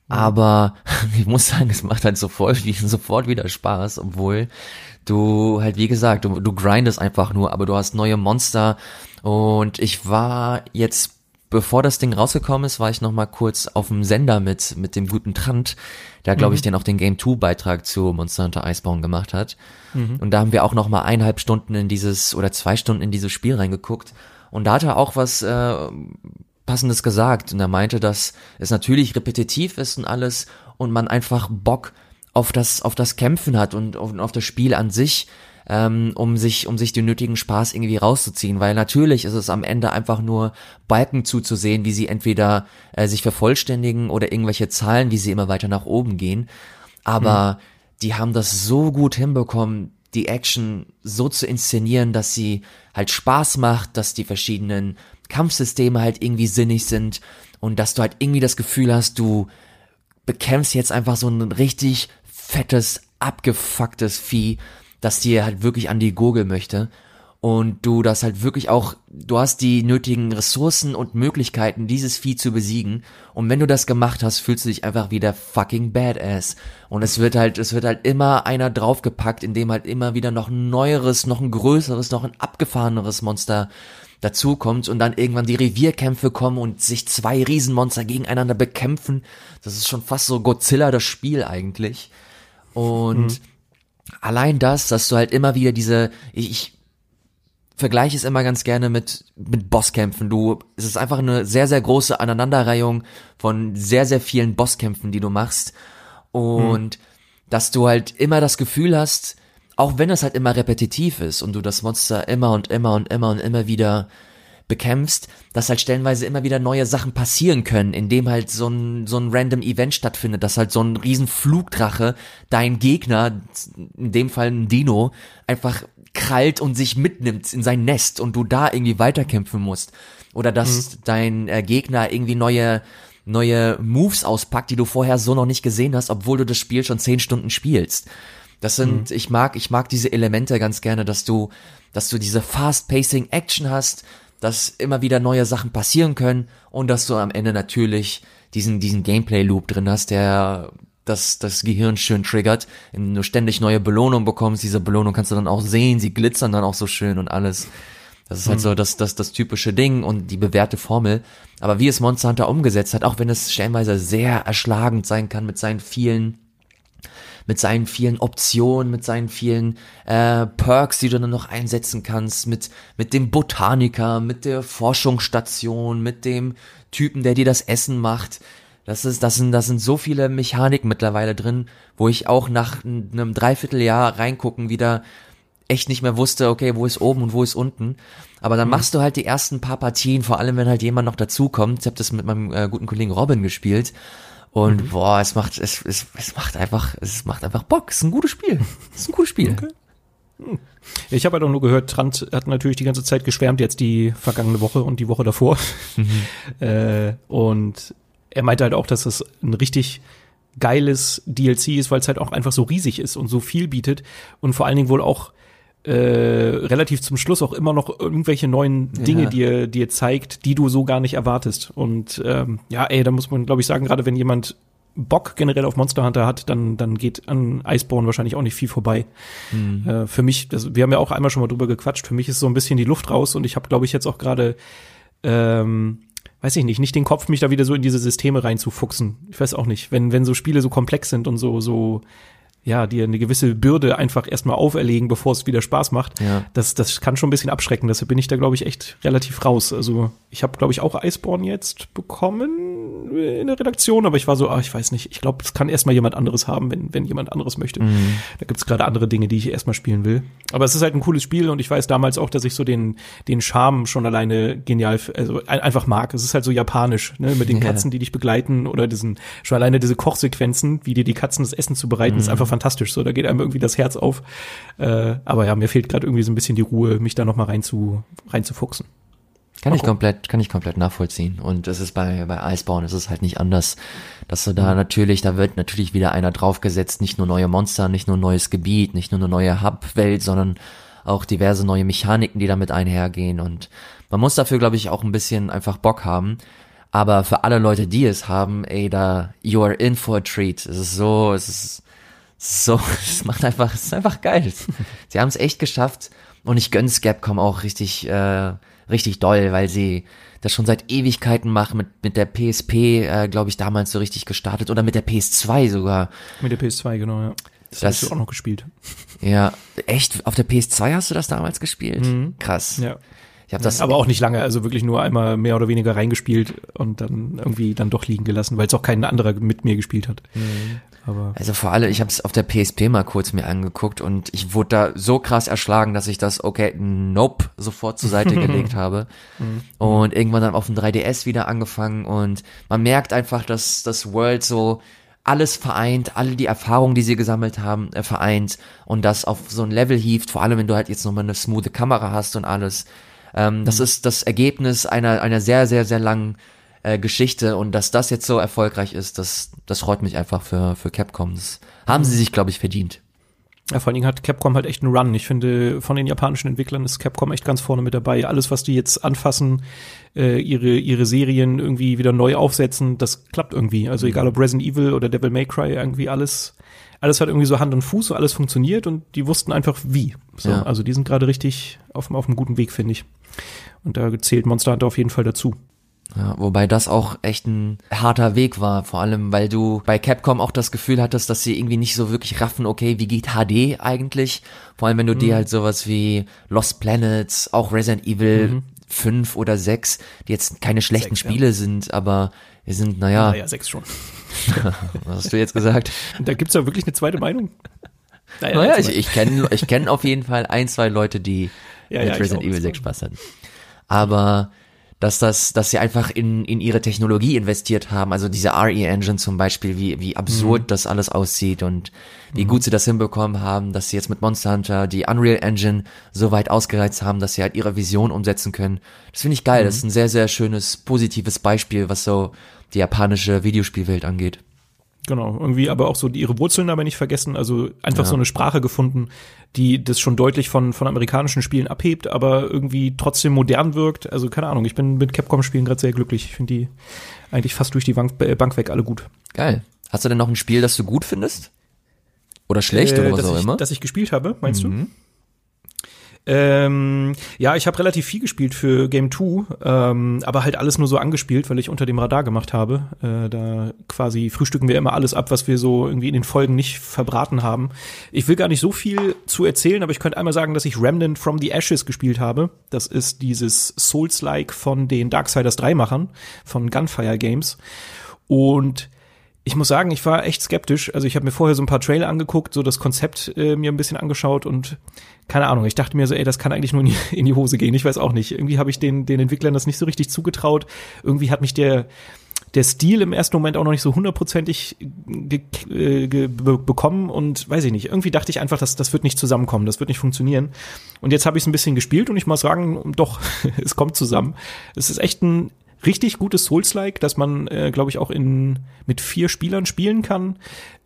Aber ich muss sagen, es macht halt sofort, sofort wieder Spaß, obwohl du halt, wie gesagt, du, du grindest einfach nur, aber du hast neue Monster. Und ich war jetzt, bevor das Ding rausgekommen ist, war ich noch mal kurz auf dem Sender mit, mit dem guten Trant, der, glaube ich, den auch den Game 2 Beitrag zu Monster Hunter Iceborne gemacht hat. Und da haben wir auch noch mal eineinhalb Stunden in dieses, oder zwei Stunden in dieses Spiel reingeguckt. Und da hat er auch was äh, Passendes gesagt. Und er meinte, dass es natürlich repetitiv ist und alles und man einfach Bock auf das, auf das Kämpfen hat und auf, auf das Spiel an sich, ähm, um sich, um sich den nötigen Spaß irgendwie rauszuziehen. Weil natürlich ist es am Ende einfach nur Balken zuzusehen, wie sie entweder äh, sich vervollständigen oder irgendwelche Zahlen, wie sie immer weiter nach oben gehen. Aber die haben das so gut hinbekommen, die Action so zu inszenieren, dass sie halt Spaß macht, dass die verschiedenen Kampfsysteme halt irgendwie sinnig sind und dass du halt irgendwie das Gefühl hast, du bekämpfst jetzt einfach so ein richtig fettes, abgefucktes Vieh, das dir halt wirklich an die Gurgel möchte und du das halt wirklich auch, du hast die nötigen Ressourcen und Möglichkeiten, dieses Vieh zu besiegen. Und wenn du das gemacht hast, fühlst du dich einfach wieder fucking badass. Und es wird halt, es wird halt immer einer draufgepackt, in dem halt immer wieder noch ein neueres, noch ein größeres, noch ein abgefahreneres Monster dazukommt und dann irgendwann die Revierkämpfe kommen und sich zwei Riesenmonster gegeneinander bekämpfen. Das ist schon fast so Godzilla das Spiel eigentlich. Und mhm. Allein das, dass du halt immer wieder diese, ich, ich vergleiche es immer ganz gerne mit, mit Bosskämpfen. Du, es ist einfach eine sehr, sehr große Aneinanderreihung von sehr, sehr vielen Bosskämpfen, die du machst. Und hm. dass du halt immer das Gefühl hast, auch wenn es halt immer repetitiv ist und du das Monster immer und immer und immer und immer wieder bekämpfst, dass halt stellenweise immer wieder neue Sachen passieren können, indem halt so ein, so ein random Event stattfindet, dass halt so ein riesen Flugdrache dein Gegner, in dem Fall ein Dino, einfach krallt und sich mitnimmt in sein Nest und du da irgendwie weiterkämpfen musst. Oder dass mhm. dein äh, Gegner irgendwie neue, neue Moves auspackt, die du vorher so noch nicht gesehen hast, obwohl du das Spiel schon zehn Stunden spielst. Das sind, mhm. ich mag, ich mag diese Elemente ganz gerne, dass du, dass du diese fast-pacing Action hast, dass immer wieder neue Sachen passieren können und dass du am Ende natürlich diesen, diesen Gameplay-Loop drin hast, der das, das Gehirn schön triggert, wenn du ständig neue Belohnungen bekommst, diese Belohnung kannst du dann auch sehen, sie glitzern dann auch so schön und alles. Das ist halt mhm. so das, das, das typische Ding und die bewährte Formel. Aber wie es Monster Hunter umgesetzt hat, auch wenn es stellenweise sehr erschlagend sein kann mit seinen vielen mit seinen vielen Optionen, mit seinen vielen äh, Perks, die du dann noch einsetzen kannst, mit, mit dem Botaniker, mit der Forschungsstation, mit dem Typen, der dir das Essen macht. Das ist, das sind, das sind so viele Mechaniken mittlerweile drin, wo ich auch nach einem Dreivierteljahr reingucken wieder echt nicht mehr wusste, okay, wo ist oben und wo ist unten. Aber dann mhm. machst du halt die ersten paar Partien, vor allem wenn halt jemand noch dazukommt. Ich habe das mit meinem äh, guten Kollegen Robin gespielt. Und mhm. boah, es macht, es, es, es macht einfach, es macht einfach Bock. Es ist ein gutes Spiel. Es ist ein gutes Spiel. Okay. Hm. Ich habe halt auch nur gehört, Trant hat natürlich die ganze Zeit geschwärmt, jetzt die vergangene Woche und die Woche davor. Mhm. äh, und er meinte halt auch, dass es ein richtig geiles DLC ist, weil es halt auch einfach so riesig ist und so viel bietet und vor allen Dingen wohl auch äh, relativ zum Schluss auch immer noch irgendwelche neuen Dinge ja. dir dir zeigt, die du so gar nicht erwartest. Und ähm, ja, ey, da muss man glaube ich sagen, gerade wenn jemand Bock generell auf Monster Hunter hat, dann dann geht an Iceborne wahrscheinlich auch nicht viel vorbei. Mhm. Äh, für mich, das, wir haben ja auch einmal schon mal drüber gequatscht. Für mich ist so ein bisschen die Luft raus und ich habe glaube ich jetzt auch gerade ähm, weiß ich nicht, nicht den Kopf, mich da wieder so in diese Systeme reinzufuchsen. Ich weiß auch nicht, wenn, wenn so Spiele so komplex sind und so, so ja, dir eine gewisse Bürde einfach erstmal auferlegen, bevor es wieder Spaß macht. Ja. Das, das kann schon ein bisschen abschrecken. Deshalb bin ich da, glaube ich, echt relativ raus. Also ich habe, glaube ich, auch Iceborne jetzt bekommen in der Redaktion, aber ich war so, ah, ich weiß nicht, ich glaube, es kann erstmal jemand anderes haben, wenn, wenn jemand anderes möchte. Mhm. Da gibt's gerade andere Dinge, die ich erstmal spielen will. Aber es ist halt ein cooles Spiel und ich weiß damals auch, dass ich so den, den Charme schon alleine genial, also einfach mag. Es ist halt so japanisch, ne, mit den Katzen, ja. die dich begleiten oder diesen, schon alleine diese Kochsequenzen, wie dir die Katzen das Essen zubereiten, mhm. ist einfach fantastisch. So, da geht einem irgendwie das Herz auf. Äh, aber ja, mir fehlt gerade irgendwie so ein bisschen die Ruhe, mich da noch mal rein zu reinzufuchsen. Kann ich komplett, kann ich komplett nachvollziehen. Und es ist bei, bei ist es halt nicht anders, dass du da mhm. natürlich, da wird natürlich wieder einer draufgesetzt, nicht nur neue Monster, nicht nur neues Gebiet, nicht nur eine neue Hub-Welt, sondern auch diverse neue Mechaniken, die damit einhergehen. Und man muss dafür, glaube ich, auch ein bisschen einfach Bock haben. Aber für alle Leute, die es haben, ey, da, you are in for a treat. Es ist so, es ist, so, es macht einfach, es ist einfach geil. sie haben es echt geschafft und ich gönn's Capcom auch richtig, äh, richtig doll, weil sie das schon seit Ewigkeiten machen, mit, mit der PSP, äh, glaube ich, damals so richtig gestartet oder mit der PS2 sogar. Mit der PS2, genau, ja. Das, das hast du auch noch gespielt. Ja, echt? Auf der PS2 hast du das damals gespielt? Mhm. Krass. Ja. Ich habe das aber auch nicht lange, also wirklich nur einmal mehr oder weniger reingespielt und dann irgendwie dann doch liegen gelassen, weil es auch kein anderer mit mir gespielt hat. Mhm. Aber also vor allem, ich habe es auf der PSP mal kurz mir angeguckt und ich wurde da so krass erschlagen, dass ich das, okay, nope, sofort zur Seite gelegt habe. Mhm. Und irgendwann dann auf dem 3DS wieder angefangen und man merkt einfach, dass das World so alles vereint, alle die Erfahrungen, die sie gesammelt haben, äh, vereint und das auf so ein Level hieft, vor allem wenn du halt jetzt nochmal eine smooth Kamera hast und alles. Ähm, mhm. Das ist das Ergebnis einer, einer sehr, sehr, sehr langen äh, Geschichte und dass das jetzt so erfolgreich ist, das, das freut mich einfach für, für Capcom. Das haben sie sich, glaube ich, verdient. Ja, vor allen Dingen hat Capcom halt echt einen Run. Ich finde, von den japanischen Entwicklern ist Capcom echt ganz vorne mit dabei. Alles, was die jetzt anfassen, äh, ihre, ihre Serien irgendwie wieder neu aufsetzen, das klappt irgendwie. Also egal ob Resident Evil oder Devil May Cry, irgendwie alles, alles hat irgendwie so Hand und Fuß, so alles funktioniert und die wussten einfach wie. So, Ja. Also die sind gerade richtig auf, auf einem guten Weg, finde ich. Und da zählt Monster Hunter auf jeden Fall dazu. Ja, wobei das auch echt ein harter Weg war, vor allem weil du bei Capcom auch das Gefühl hattest, dass sie irgendwie nicht so wirklich raffen, okay, wie geht HD eigentlich? Vor allem wenn du Mhm. dir halt sowas wie Lost Planets, auch Resident Evil Mhm. 5 oder 6, die jetzt keine schlechten Sechs, ja. Spiele sind, aber wir sind, naja, Naja, sechs schon. was hast du jetzt gesagt? Da gibt's ja wirklich eine zweite Meinung. Naja, also ich, ich kenne ich kenn auf jeden Fall ein, zwei Leute, die Ja, mit ja, Resident. Evil 6 Spaß hatten. Aber dass das, dass sie einfach in, in ihre Technologie investiert haben, also diese RE-Engine zum Beispiel, wie, wie absurd Mhm. das alles aussieht und wie gut sie das hinbekommen haben, dass sie jetzt mit Monster Hunter die Unreal Engine so weit ausgereizt haben, dass sie halt ihre Vision umsetzen können. Das finde ich geil. Das ist Mhm. ein sehr, sehr schönes, positives Beispiel, was so die japanische Videospielwelt angeht. Genau, irgendwie aber auch so die, ihre Wurzeln dabei nicht vergessen, also einfach Ja. so eine Sprache gefunden, die das schon deutlich von, von amerikanischen Spielen abhebt, aber irgendwie trotzdem modern wirkt. Also keine Ahnung, ich bin mit Capcom-Spielen gerade sehr glücklich. Ich finde die eigentlich fast durch die Bank, äh, Bank weg alle gut. Geil. Hast du denn noch ein Spiel, das du gut findest? Oder schlecht Äh, oder dass so ich, immer? Dass ich gespielt habe, meinst Mhm. du? Ähm, ja, ich habe relativ viel gespielt für Game 2, ähm, aber halt alles nur so angespielt, weil ich unter dem Radar gemacht habe. Äh, da quasi frühstücken wir immer alles ab, was wir so irgendwie in den Folgen nicht verbraten haben. Ich will gar nicht so viel zu erzählen, aber ich könnte einmal sagen, dass ich Remnant from the Ashes gespielt habe. Das ist dieses Souls-like von den Darksiders 3 Machern, von Gunfire Games. Und ich muss sagen, ich war echt skeptisch. Also ich habe mir vorher so ein paar Trailer angeguckt, so das Konzept äh, mir ein bisschen angeschaut und keine Ahnung, ich dachte mir so, ey, das kann eigentlich nur in die, in die Hose gehen. Ich weiß auch nicht. Irgendwie habe ich den, den Entwicklern das nicht so richtig zugetraut. Irgendwie hat mich der, der Stil im ersten Moment auch noch nicht so hundertprozentig äh, bekommen und weiß ich nicht. Irgendwie dachte ich einfach, dass das wird nicht zusammenkommen, das wird nicht funktionieren. Und jetzt habe ich es ein bisschen gespielt und ich muss sagen, doch, es kommt zusammen. Es ist echt ein richtig gutes Souls-like, dass man, äh, glaube ich, auch in mit vier Spielern spielen kann,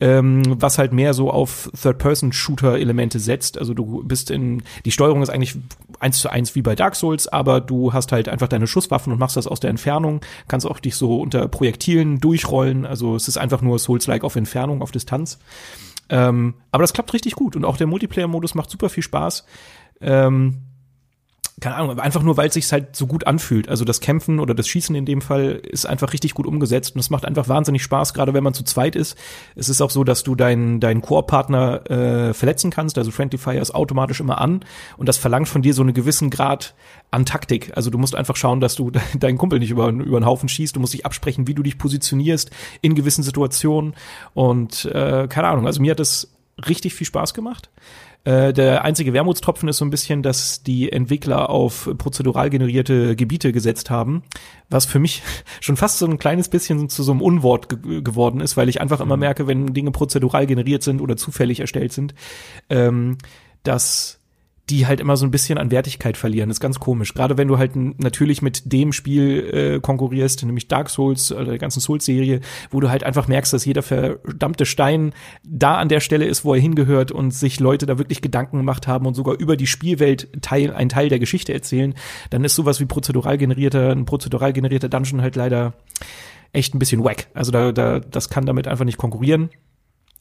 ähm, was halt mehr so auf Third-Person-Shooter-Elemente setzt. Also du bist in die Steuerung ist eigentlich eins zu eins wie bei Dark Souls, aber du hast halt einfach deine Schusswaffen und machst das aus der Entfernung, kannst auch dich so unter Projektilen durchrollen. Also es ist einfach nur Souls-like auf Entfernung, auf Distanz. Ähm, aber das klappt richtig gut und auch der Multiplayer-Modus macht super viel Spaß. Ähm, keine Ahnung, einfach nur, weil es sich halt so gut anfühlt. Also das Kämpfen oder das Schießen in dem Fall ist einfach richtig gut umgesetzt und es macht einfach wahnsinnig Spaß, gerade wenn man zu zweit ist. Es ist auch so, dass du deinen deinen Koop-Partner äh, verletzen kannst. Also Friendly Fire ist automatisch immer an und das verlangt von dir so einen gewissen Grad an Taktik. Also du musst einfach schauen, dass du de- deinen Kumpel nicht über, über den Haufen schießt. Du musst dich absprechen, wie du dich positionierst in gewissen Situationen und äh, keine Ahnung. Also mir hat das richtig viel Spaß gemacht. Äh, der einzige Wermutstropfen ist so ein bisschen, dass die Entwickler auf prozedural generierte Gebiete gesetzt haben, was für mich schon fast so ein kleines bisschen zu so einem Unwort ge geworden ist, weil ich einfach immer merke, wenn Dinge prozedural generiert sind oder zufällig erstellt sind, ähm, dass die halt immer so ein bisschen an Wertigkeit verlieren. Das ist ganz komisch. Gerade wenn du halt natürlich mit dem Spiel äh, konkurrierst, nämlich Dark Souls oder der ganzen Souls-Serie, wo du halt einfach merkst, dass jeder verdammte Stein da an der Stelle ist, wo er hingehört und sich Leute da wirklich Gedanken gemacht haben und sogar über die Spielwelt Teil, ein Teil der Geschichte erzählen, dann ist sowas wie prozedural generierter, ein prozedural generierter Dungeon halt leider echt ein bisschen wack. Also da, da, das kann damit einfach nicht konkurrieren.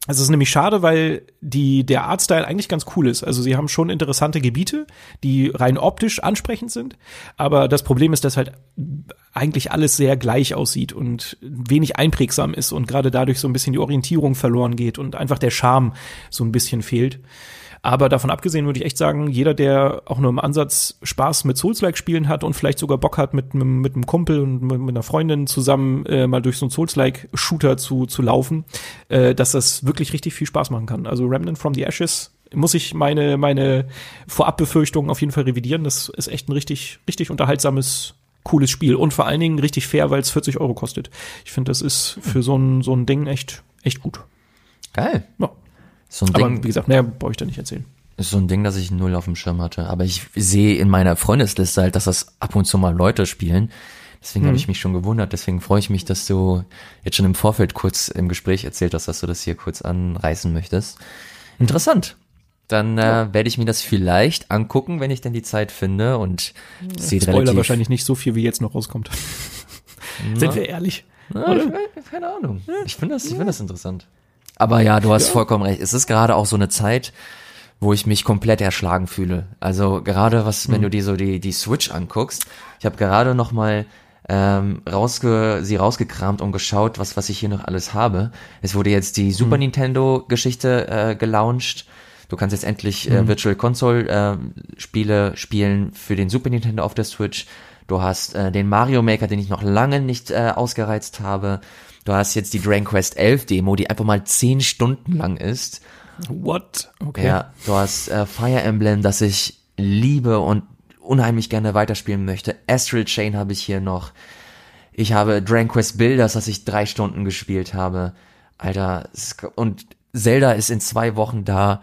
Es ist nämlich schade, weil die, der Artstyle eigentlich ganz cool ist. Also sie haben schon interessante Gebiete, die rein optisch ansprechend sind. Aber das Problem ist, dass halt eigentlich alles sehr gleich aussieht und wenig einprägsam ist und gerade dadurch so ein bisschen die Orientierung verloren geht und einfach der Charme so ein bisschen fehlt. Aber davon abgesehen würde ich echt sagen, jeder, der auch nur im Ansatz Spaß mit Souls-like-Spielen hat und vielleicht sogar Bock hat, mit, mit, mit einem Kumpel und mit, mit einer Freundin zusammen äh, mal durch so einen Souls-like-Shooter zu, zu laufen, äh, dass das wirklich richtig viel Spaß machen kann. Also Remnant from the Ashes muss ich meine, meine Vorabbefürchtungen auf jeden Fall revidieren. Das ist echt ein richtig, richtig unterhaltsames cooles Spiel und vor allen Dingen richtig fair, weil es 40 Euro kostet. Ich finde, das ist für so ein, so ein Ding echt, echt gut. Geil. Ja. So ein Aber Ding, wie gesagt, naja, brauche ich da nicht erzählen. ist so ein Ding, das ich null auf dem Schirm hatte. Aber ich sehe in meiner Freundesliste halt, dass das ab und zu mal Leute spielen, Deswegen habe ich mich schon gewundert. Deswegen freue ich mich, dass du jetzt schon im Vorfeld kurz im Gespräch erzählt hast, dass du das hier kurz anreißen möchtest. Interessant. Dann äh, werde ich mir das vielleicht angucken, wenn ich denn die Zeit finde und sieht Spoiler relativ. wahrscheinlich nicht so viel, wie jetzt noch rauskommt. Sind wir ehrlich? Na, ich, keine Ahnung. Ich finde das, ich finde das interessant. Aber ja, du hast vollkommen recht. Es ist gerade auch so eine Zeit, wo ich mich komplett erschlagen fühle. Also gerade was, wenn du dir so die die Switch anguckst. Ich habe gerade noch mal ähm, rausge sie rausgekramt und geschaut, was was ich hier noch alles habe. Es wurde jetzt die Super Nintendo Geschichte äh, gelauncht. Du kannst jetzt endlich äh, Virtual Console äh, Spiele spielen für den Super Nintendo auf der Switch. Du hast äh, den Mario Maker, den ich noch lange nicht äh, ausgereizt habe. Du hast jetzt die Dragon Quest 11 Demo, die einfach mal 10 Stunden lang ist. What? Okay. Ja, du hast äh, Fire Emblem, das ich liebe und unheimlich gerne weiterspielen möchte. Astral Chain habe ich hier noch. Ich habe Dragon Quest Builders, das ich drei Stunden gespielt habe. Alter, und Zelda ist in zwei Wochen da.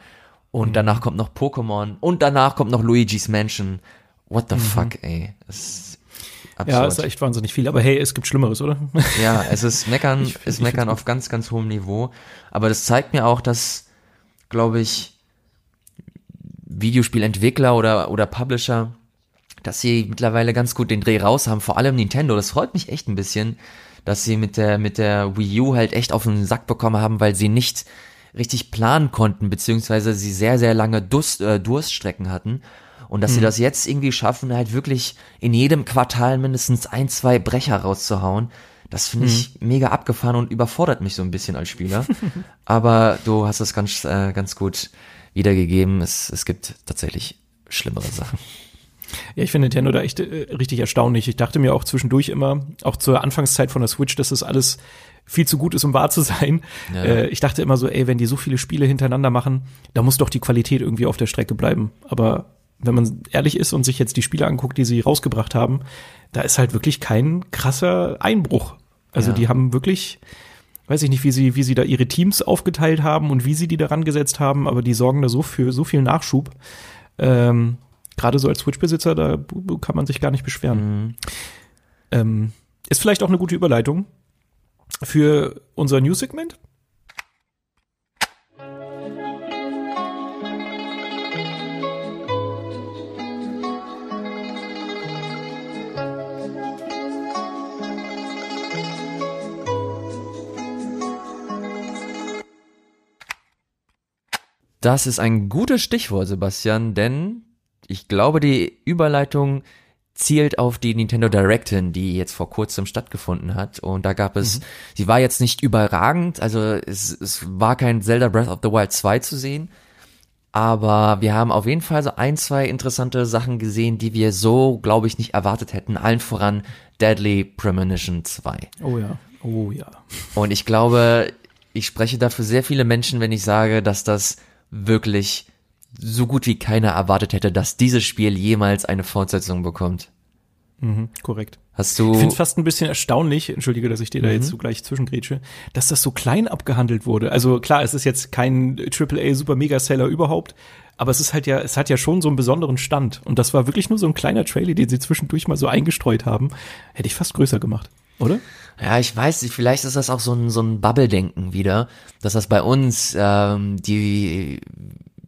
Und danach kommt noch Pokémon. Und danach kommt noch Luigi's Mansion. What the fuck, ey. Das absurd. Ja, ist echt wahnsinnig viel. Aber hey, es gibt Schlimmeres, oder? Ja, es ist meckern, Ich ist ich meckern auf ganz, ganz hohem Niveau. Aber das zeigt mir auch, dass, glaube ich, Videospielentwickler oder, oder Publisher, dass sie mittlerweile ganz gut den Dreh raus haben, vor allem Nintendo. Das freut mich echt ein bisschen, dass sie mit der, mit der Wii U halt echt auf den Sack bekommen haben, weil sie nicht richtig planen konnten, beziehungsweise sie sehr, sehr lange Durst, äh, Durststrecken hatten. Und dass sie das jetzt irgendwie schaffen, halt wirklich in jedem Quartal mindestens ein, zwei Brecher rauszuhauen, das finde ich mega abgefahren und überfordert mich so ein bisschen als Spieler. Aber du hast es ganz, äh, ganz gut wiedergegeben. Es, es gibt tatsächlich schlimmere Sachen. Ja, ich finde Nintendo da echt äh, richtig erstaunlich. Ich dachte mir auch zwischendurch immer, auch zur Anfangszeit von der Switch, dass das alles viel zu gut ist, um wahr zu sein. Ja. Äh, ich dachte immer so, ey, wenn die so viele Spiele hintereinander machen, da muss doch die Qualität irgendwie auf der Strecke bleiben. Aber wenn man ehrlich ist und sich jetzt die Spiele anguckt, die sie rausgebracht haben, da ist halt wirklich kein krasser Einbruch. Also Ja. die haben wirklich, weiß ich nicht, wie sie, wie sie da ihre Teams aufgeteilt haben und wie sie die daran gesetzt haben, aber die sorgen da so für so viel Nachschub. Ähm, Gerade so als Switch-Besitzer, da kann man sich gar nicht beschweren. Ähm, ist vielleicht auch eine gute Überleitung für unser News-Segment. Das ist ein gutes Stichwort, Sebastian, denn ich glaube, die Überleitung zielt auf die Nintendo Direct hin, die jetzt vor kurzem stattgefunden hat. Und da gab es, sie war jetzt nicht überragend, also es, es war kein Zelda Breath of the Wild 2 zu sehen, aber wir haben auf jeden Fall so ein, zwei interessante Sachen gesehen, die wir so, glaube ich, nicht erwartet hätten. Allen voran Deadly Premonition 2. Oh ja, oh ja. Und ich glaube, ich spreche dafür sehr viele Menschen, wenn ich sage, dass das wirklich so gut wie keiner erwartet hätte, dass dieses Spiel jemals eine Fortsetzung bekommt. Mhm, korrekt. Hast du, Ich finde es fast ein bisschen erstaunlich, entschuldige, dass ich dir da Mhm. jetzt so gleich zwischengrätsche, dass das so klein abgehandelt wurde. Also klar, es ist jetzt kein AAA Super Mega Seller überhaupt, aber es ist halt ja, es hat ja schon so einen besonderen Stand. Und das war wirklich nur so ein kleiner Trailer, den sie zwischendurch mal so eingestreut haben. Hätte ich fast größer gemacht, oder? Ja, ich weiß nicht, vielleicht ist das auch so ein, so ein Bubble-Denken wieder, dass das bei uns, ähm, die,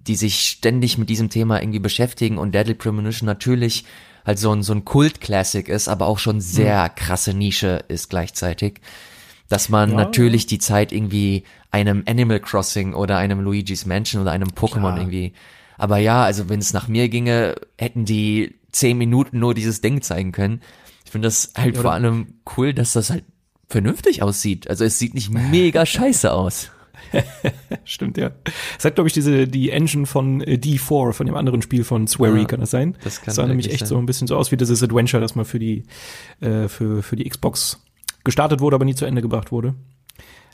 die sich ständig mit diesem Thema irgendwie beschäftigen und Deadly Premonition natürlich halt so ein, so ein Kult-Classic ist, aber auch schon sehr krasse Nische ist gleichzeitig. Dass man Ja, natürlich die Zeit irgendwie einem Animal Crossing oder einem Luigi's Mansion oder einem Pokémon Klar. irgendwie. Aber ja, also wenn es nach mir ginge, hätten die zehn Minuten nur dieses Ding zeigen können. Ich finde das halt Ja, vor oder- allem cool, dass das halt vernünftig aussieht. Also es sieht nicht mega scheiße aus. Stimmt, ja. Es hat, glaube ich, diese, die Engine von äh, D4, von dem anderen Spiel von Swery, Ja, kann das sein? das kann sah nämlich echt sein. so ein bisschen so aus wie dieses Adventure, das mal für die, äh, für, für die Xbox gestartet wurde, aber nie zu Ende gebracht wurde.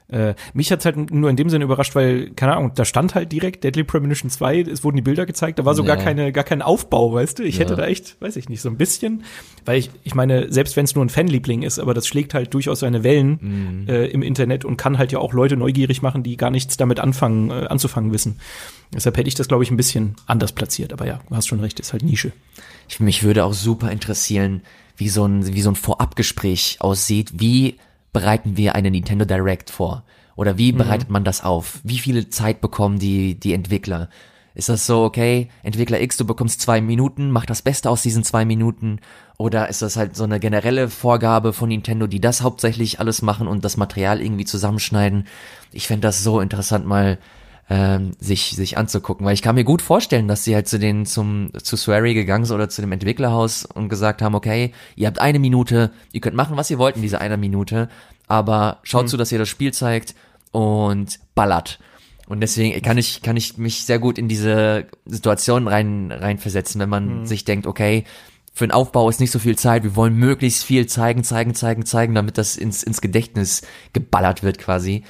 Äh, mich hat's halt nur in dem Sinne überrascht, weil, keine Ahnung, da stand halt direkt Deadly Premonition 2, es wurden die Bilder gezeigt, da war so Nee. gar keine, gar kein Aufbau, weißt du? Ich Ja. hätte da echt, weiß ich nicht, so ein bisschen, weil ich, ich meine, selbst wenn es nur ein Fanliebling ist, aber das schlägt halt durchaus seine Wellen Mhm. äh, im Internet und kann halt ja auch Leute neugierig machen, die gar nichts damit anfangen, äh, anzufangen wissen. Deshalb hätte ich das, glaube ich, ein bisschen anders platziert, aber ja, du hast schon recht, ist halt Nische. Ich, mich würde auch super interessieren, wie so ein, wie so ein Vorabgespräch aussieht. Wie bereiten wir eine Nintendo Direct vor? Oder wie bereitet man das auf? Wie viel Zeit bekommen die, die Entwickler? Ist das so, okay, Entwickler X, du bekommst zwei Minuten, mach das Beste aus diesen zwei Minuten? Oder ist das halt so eine generelle Vorgabe von Nintendo, die das hauptsächlich alles machen und das Material irgendwie zusammenschneiden? Ich fände das so interessant mal ähm, sich sich anzugucken, weil ich kann mir gut vorstellen, dass sie halt zu den zum zu Swery gegangen sind oder zu dem Entwicklerhaus und gesagt haben, okay, ihr habt eine Minute, ihr könnt machen, was ihr wollt in dieser einer Minute, aber schaut zu, dass ihr das Spiel zeigt und ballert. Und deswegen kann ich kann ich mich sehr gut in diese Situation rein reinversetzen, wenn man sich denkt, okay, für den Aufbau ist nicht so viel Zeit, wir wollen möglichst viel zeigen, zeigen, zeigen, zeigen, damit das ins ins Gedächtnis geballert wird quasi.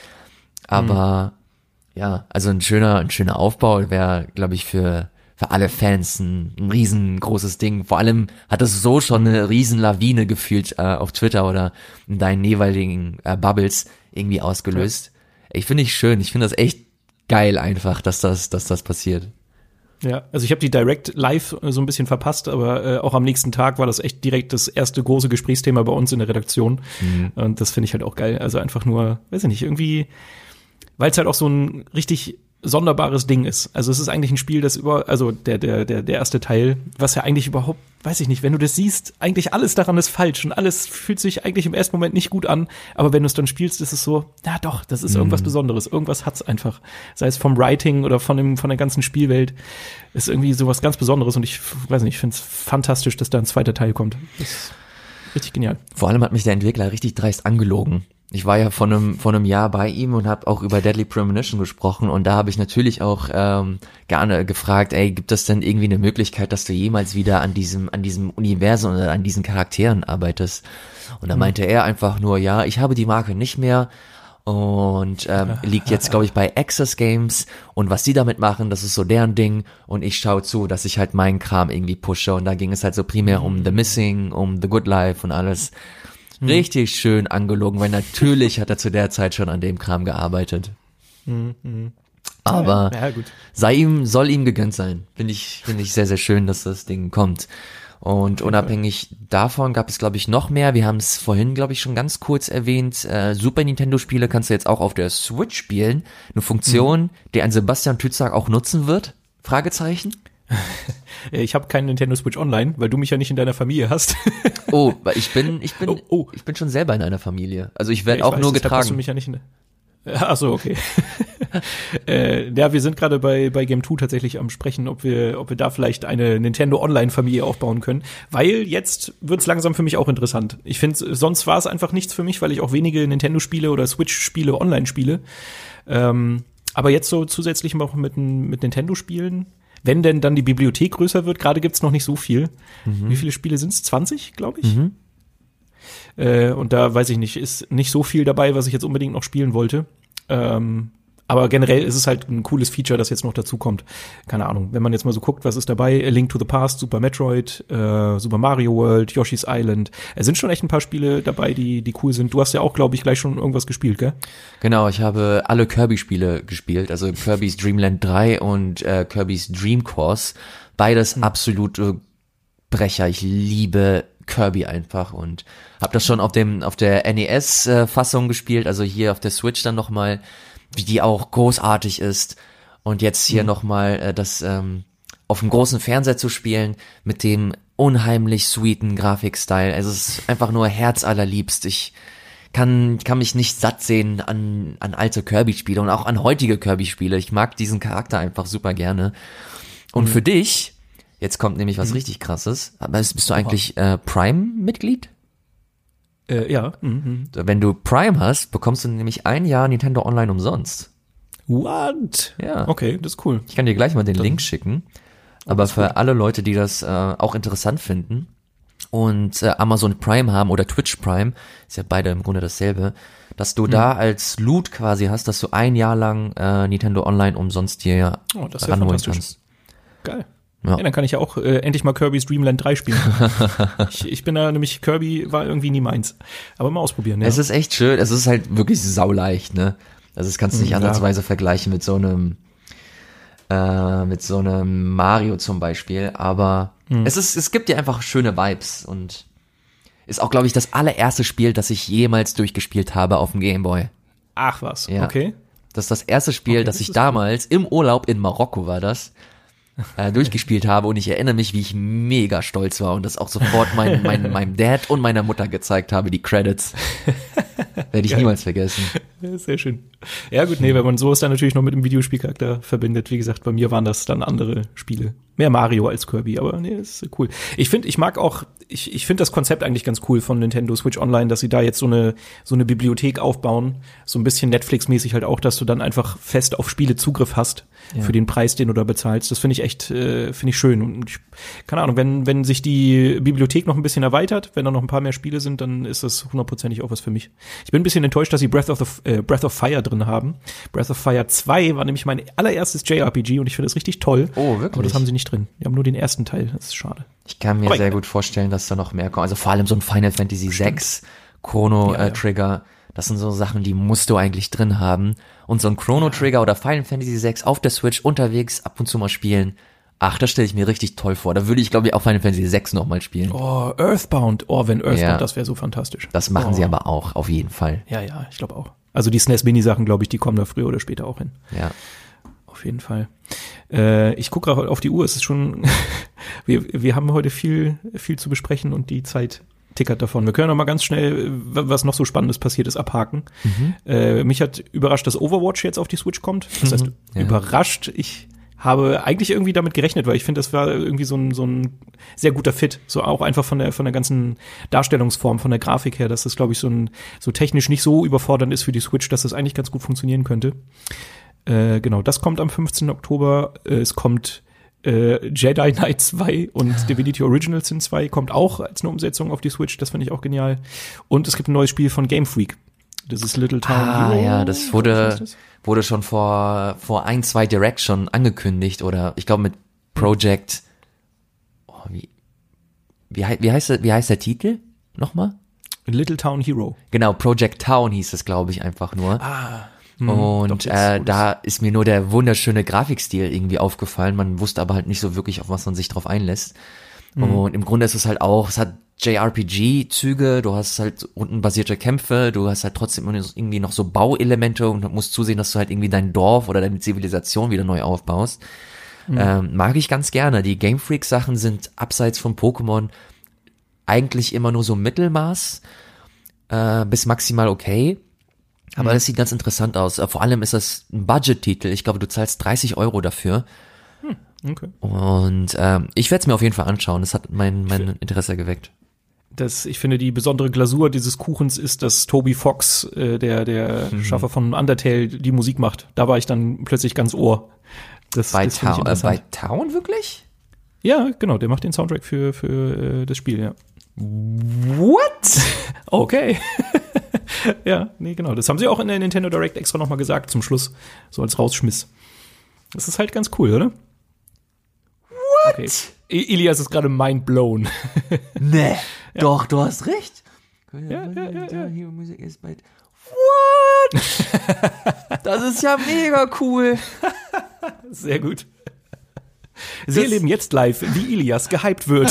Aber ja, also ein schöner, ein schöner Aufbau wäre, glaube ich, für, für alle Fans ein, ein riesengroßes Ding. Vor allem hat es so schon eine Riesenlawine gefühlt äh, auf Twitter oder in deinen jeweiligen äh, Bubbles irgendwie ausgelöst. Ich finde ich schön. Ich finde das echt geil einfach, dass das, dass das passiert. Ja, also ich habe die Direct live so ein bisschen verpasst, aber äh, auch am nächsten Tag war das echt direkt das erste große Gesprächsthema bei uns in der Redaktion. Und das finde ich halt auch geil. Also einfach nur, weiß ich nicht, irgendwie, weil es halt auch so ein richtig sonderbares Ding ist. Also es ist eigentlich ein Spiel, das über, also der, der, der, der erste Teil, was ja eigentlich überhaupt, weiß ich nicht, wenn du das siehst, eigentlich alles daran ist falsch und alles fühlt sich eigentlich im ersten Moment nicht gut an, aber wenn du es dann spielst, ist es so, na doch, das ist irgendwas Besonderes, irgendwas hat's einfach. Sei es vom Writing oder von dem, von der ganzen Spielwelt, ist irgendwie sowas ganz Besonderes und ich weiß nicht, ich finde es fantastisch, dass da ein zweiter Teil kommt. Das ist richtig genial. Vor allem hat mich der Entwickler richtig dreist angelogen. Ich war ja vor einem, vor einem Jahr bei ihm und habe auch über Deadly Premonition gesprochen und da habe ich natürlich auch ähm, gerne gefragt, ey, gibt es denn irgendwie eine Möglichkeit, dass du jemals wieder an diesem, an diesem Universum oder an diesen Charakteren arbeitest? Und da meinte er einfach nur, ja, ich habe die Marke nicht mehr und ähm, liegt jetzt, glaube ich, bei Access Games und was die damit machen, das ist so deren Ding und ich schaue zu, dass ich halt meinen Kram irgendwie pushe und da ging es halt so primär um The Missing, um The Good Life und alles. Richtig schön angelogen, weil natürlich hat er zu der Zeit schon an dem Kram gearbeitet. Aber ja, gut. sei ihm, soll ihm gegönnt sein. Finde ich, finde ich sehr, sehr schön, dass das Ding kommt. Und unabhängig davon gab es, glaube ich, noch mehr. Wir haben es vorhin, glaube ich, schon ganz kurz erwähnt. Äh, Super Nintendo-Spiele kannst du jetzt auch auf der Switch spielen. Eine Funktion, die ein Sebastian Tützak auch nutzen wird? Fragezeichen. Ich habe keinen Nintendo Switch Online, weil du mich ja nicht in deiner Familie hast. Oh, weil ich bin, ich bin, Oh, oh. ich bin schon selber in einer Familie. Also ich werde Ich auch weiß, nur deshalb hast du getragen. mich ja nicht in Ach so, okay. äh, ja, wir sind gerade bei, bei Game 2 tatsächlich am sprechen, ob wir, ob wir da vielleicht eine Nintendo Online-Familie aufbauen können. Weil jetzt wird's langsam für mich auch interessant. Ich finde, sonst war es einfach nichts für mich, weil ich auch wenige Nintendo-Spiele oder Switch-Spiele online spiele. Ähm, aber jetzt so zusätzlich auch mit, mit Nintendo-Spielen, wenn denn dann die Bibliothek größer wird, gerade gibt's noch nicht so viel. Wie viele Spiele sind's? 20, glaube ich? Äh, und da weiß ich nicht, ist nicht so viel dabei, was ich jetzt unbedingt noch spielen wollte. Ähm, aber generell ist es halt ein cooles Feature, das jetzt noch dazu kommt. Keine Ahnung, wenn man jetzt mal so guckt, was ist dabei? A Link to the Past, Super Metroid, äh, Super Mario World, Yoshi's Island. Es sind schon echt ein paar Spiele dabei, die, die cool sind. Du hast ja auch, glaube ich, gleich schon irgendwas gespielt, gell? Genau, ich habe alle Kirby-Spiele gespielt, also Kirby's Dreamland 3 und äh, Kirby's Dream Course. Beides absolute Brecher. Ich liebe Kirby einfach und habe das schon auf dem auf der NES-Fassung gespielt, also hier auf der Switch dann nochmal, wie die auch großartig ist. Und jetzt hier noch nochmal äh, das ähm, auf dem großen Fernseher zu spielen mit dem unheimlich sweeten Grafikstyle. Also es ist einfach nur herzallerliebst. Ich kann, kann mich nicht satt sehen an, an alte Kirby-Spiele und auch an heutige Kirby-Spiele. Ich mag diesen Charakter einfach super gerne. Und für dich, jetzt kommt nämlich was richtig krasses, aber bist bist du eigentlich äh, Prime-Mitglied? Äh, ja. Mhm. Wenn du Prime hast, bekommst du nämlich ein Jahr Nintendo Online umsonst. What? Ja. Okay, das ist cool. Ich kann dir gleich mal den Link schicken. Aber für alle Leute, die das äh, auch interessant finden und äh, Amazon Prime haben oder Twitch Prime, ist ja beide im Grunde dasselbe, dass du da als Loot quasi hast, dass du ein Jahr lang äh, Nintendo Online umsonst hier Oh, das ja ranholen kannst. Geil. Ja. Ja. dann kann ich ja auch äh, endlich mal Kirby's Dream Land 3 spielen. ich, ich bin da nämlich, Kirby war irgendwie nie meins. Aber mal ausprobieren, ja. Es ist echt schön, es ist halt wirklich sauleicht, ne? Also das kannst du nicht Ja. ansatzweise vergleichen mit so einem äh, mit so einem Mario zum Beispiel, aber Hm. es ist, es gibt dir einfach schöne Vibes und ist auch, glaube ich, das allererste Spiel, das ich jemals durchgespielt habe auf dem Gameboy. Ach was, Ja. okay. Das ist das erste Spiel, Okay, das das ich damals im Urlaub in Marokko war das, äh, durchgespielt habe und ich erinnere mich, wie ich mega stolz war und das auch sofort mein, mein, meinem Dad und meiner Mutter gezeigt habe, die Credits. Werde ich niemals vergessen. Ja, Sehr schön. Ja gut, nee, wenn man sowas dann natürlich noch mit dem Videospielcharakter verbindet, wie gesagt, bei mir waren das dann andere Spiele. Mehr Mario als Kirby, aber nee, ist cool. Ich finde, ich mag auch, ich, ich finde das Konzept eigentlich ganz cool von Nintendo Switch Online, dass sie da jetzt so eine, so eine Bibliothek aufbauen, so ein bisschen Netflix-mäßig halt auch, dass du dann einfach fest auf Spiele Zugriff hast für den Preis, den du da bezahlst. Das finde ich echt, äh, finde ich schön. Und ich, keine Ahnung, wenn, wenn sich die Bibliothek noch ein bisschen erweitert, wenn da noch ein paar mehr Spiele sind, dann ist das hundertprozentig auch was für mich. Ich bin ein bisschen enttäuscht, dass sie Breath of, the, äh, Breath of Fire drin haben. Breath of Fire 2 war nämlich mein allererstes JRPG und ich finde es richtig toll. Oh, wirklich? Aber das haben sie nicht drin. Die haben nur den ersten Teil. Das ist schade. Ich kann mir Aber sehr ja. gut vorstellen, dass da noch mehr kommt. Also vor allem so ein Final Fantasy VI Chrono Ja, ja. äh, Trigger. Das sind so Sachen, die musst du eigentlich drin haben. Und so ein Chrono Trigger oder Final Fantasy VI auf der Switch unterwegs ab und zu mal spielen. Ach, das stelle ich mir richtig toll vor. Da würde ich, glaube ich, auch Final Fantasy VI nochmal spielen. Oh, Earthbound. Oh, wenn Earthbound, Ja. das wäre so fantastisch. Das machen oh. sie aber auch, auf jeden Fall. Ja, ja, ich glaube auch. Also die SNES Mini Sachen, glaube ich, die kommen da früher oder später auch hin. Ja. Auf jeden Fall. Äh, ich gucke gerade auf die Uhr. Es ist schon, wir, wir haben heute viel, viel zu besprechen und die Zeit tickert davon. Wir können noch mal ganz schnell, äh, was noch so Spannendes passiert ist, abhaken. Äh, mich hat überrascht, dass Overwatch jetzt auf die Switch kommt. Das heißt, Ja. überrascht. Ich habe eigentlich irgendwie damit gerechnet, weil ich finde, das war irgendwie so ein, so ein sehr guter Fit. So auch einfach von der, von der ganzen Darstellungsform, von der Grafik her, dass das, glaube ich, so ein, so technisch nicht so überfordernd ist für die Switch, dass das eigentlich ganz gut funktionieren könnte. Äh, genau, das kommt am 15. Oktober. Äh, es kommt äh, Jedi Knight 2 und Divinity Original Sin 2 kommt auch als eine Umsetzung auf die Switch. Das finde ich auch genial. Und es gibt ein neues Spiel von Game Freak. Das ist Little Town Ah, Hero. ja, das wurde, das? wurde schon vor, vor ein, zwei Direct schon angekündigt oder ich glaube mit Project, oh, wie, wie, wie heißt der, wie heißt der Titel? Nochmal? Little Town Hero. Genau, Project Town hieß es, glaube ich, einfach nur. Ah. Und doch, äh, da ist mir nur der wunderschöne Grafikstil irgendwie aufgefallen. Man wusste aber halt nicht so wirklich, auf was man sich drauf einlässt. Und im Grunde ist es halt auch, es hat JRPG-Züge, du hast halt rundenbasierte Kämpfe, du hast halt trotzdem irgendwie noch so Bauelemente und musst zusehen, dass du halt irgendwie dein Dorf oder deine Zivilisation wieder neu aufbaust. Ähm, mag ich ganz gerne. Die Game Freak Sachen sind abseits von Pokémon eigentlich immer nur so Mittelmaß äh, bis maximal okay. Aber das sieht ganz interessant aus. Äh, Vor allem ist das ein Budget-Titel. Ich glaube, du zahlst 30 Euro dafür. Okay. Und ähm, ich werde es mir auf jeden Fall anschauen. Das hat mein, mein Interesse geweckt. Das, ich finde, die besondere Glasur dieses Kuchens ist, dass Toby Fox, äh, der, der Schaffer von Undertale, die Musik macht. Da war ich dann plötzlich ganz ohr. Das, Bei, das Town, äh, bei. Town wirklich? Ja, genau, der macht den Soundtrack für, für äh, das Spiel, ja. What? Okay. ja, nee, genau. Das haben sie auch in der Nintendo Direct extra nochmal gesagt zum Schluss, so als Rausschmiss. Das ist halt ganz cool, oder? What? Okay. Ilias ist gerade mind blown. Nee. Doch, du hast recht. ja, ja, ja. Musik ist bei What? das ist ja mega cool. Sehr gut. Sie Das- erleben jetzt live, wie Ilias gehypt wird.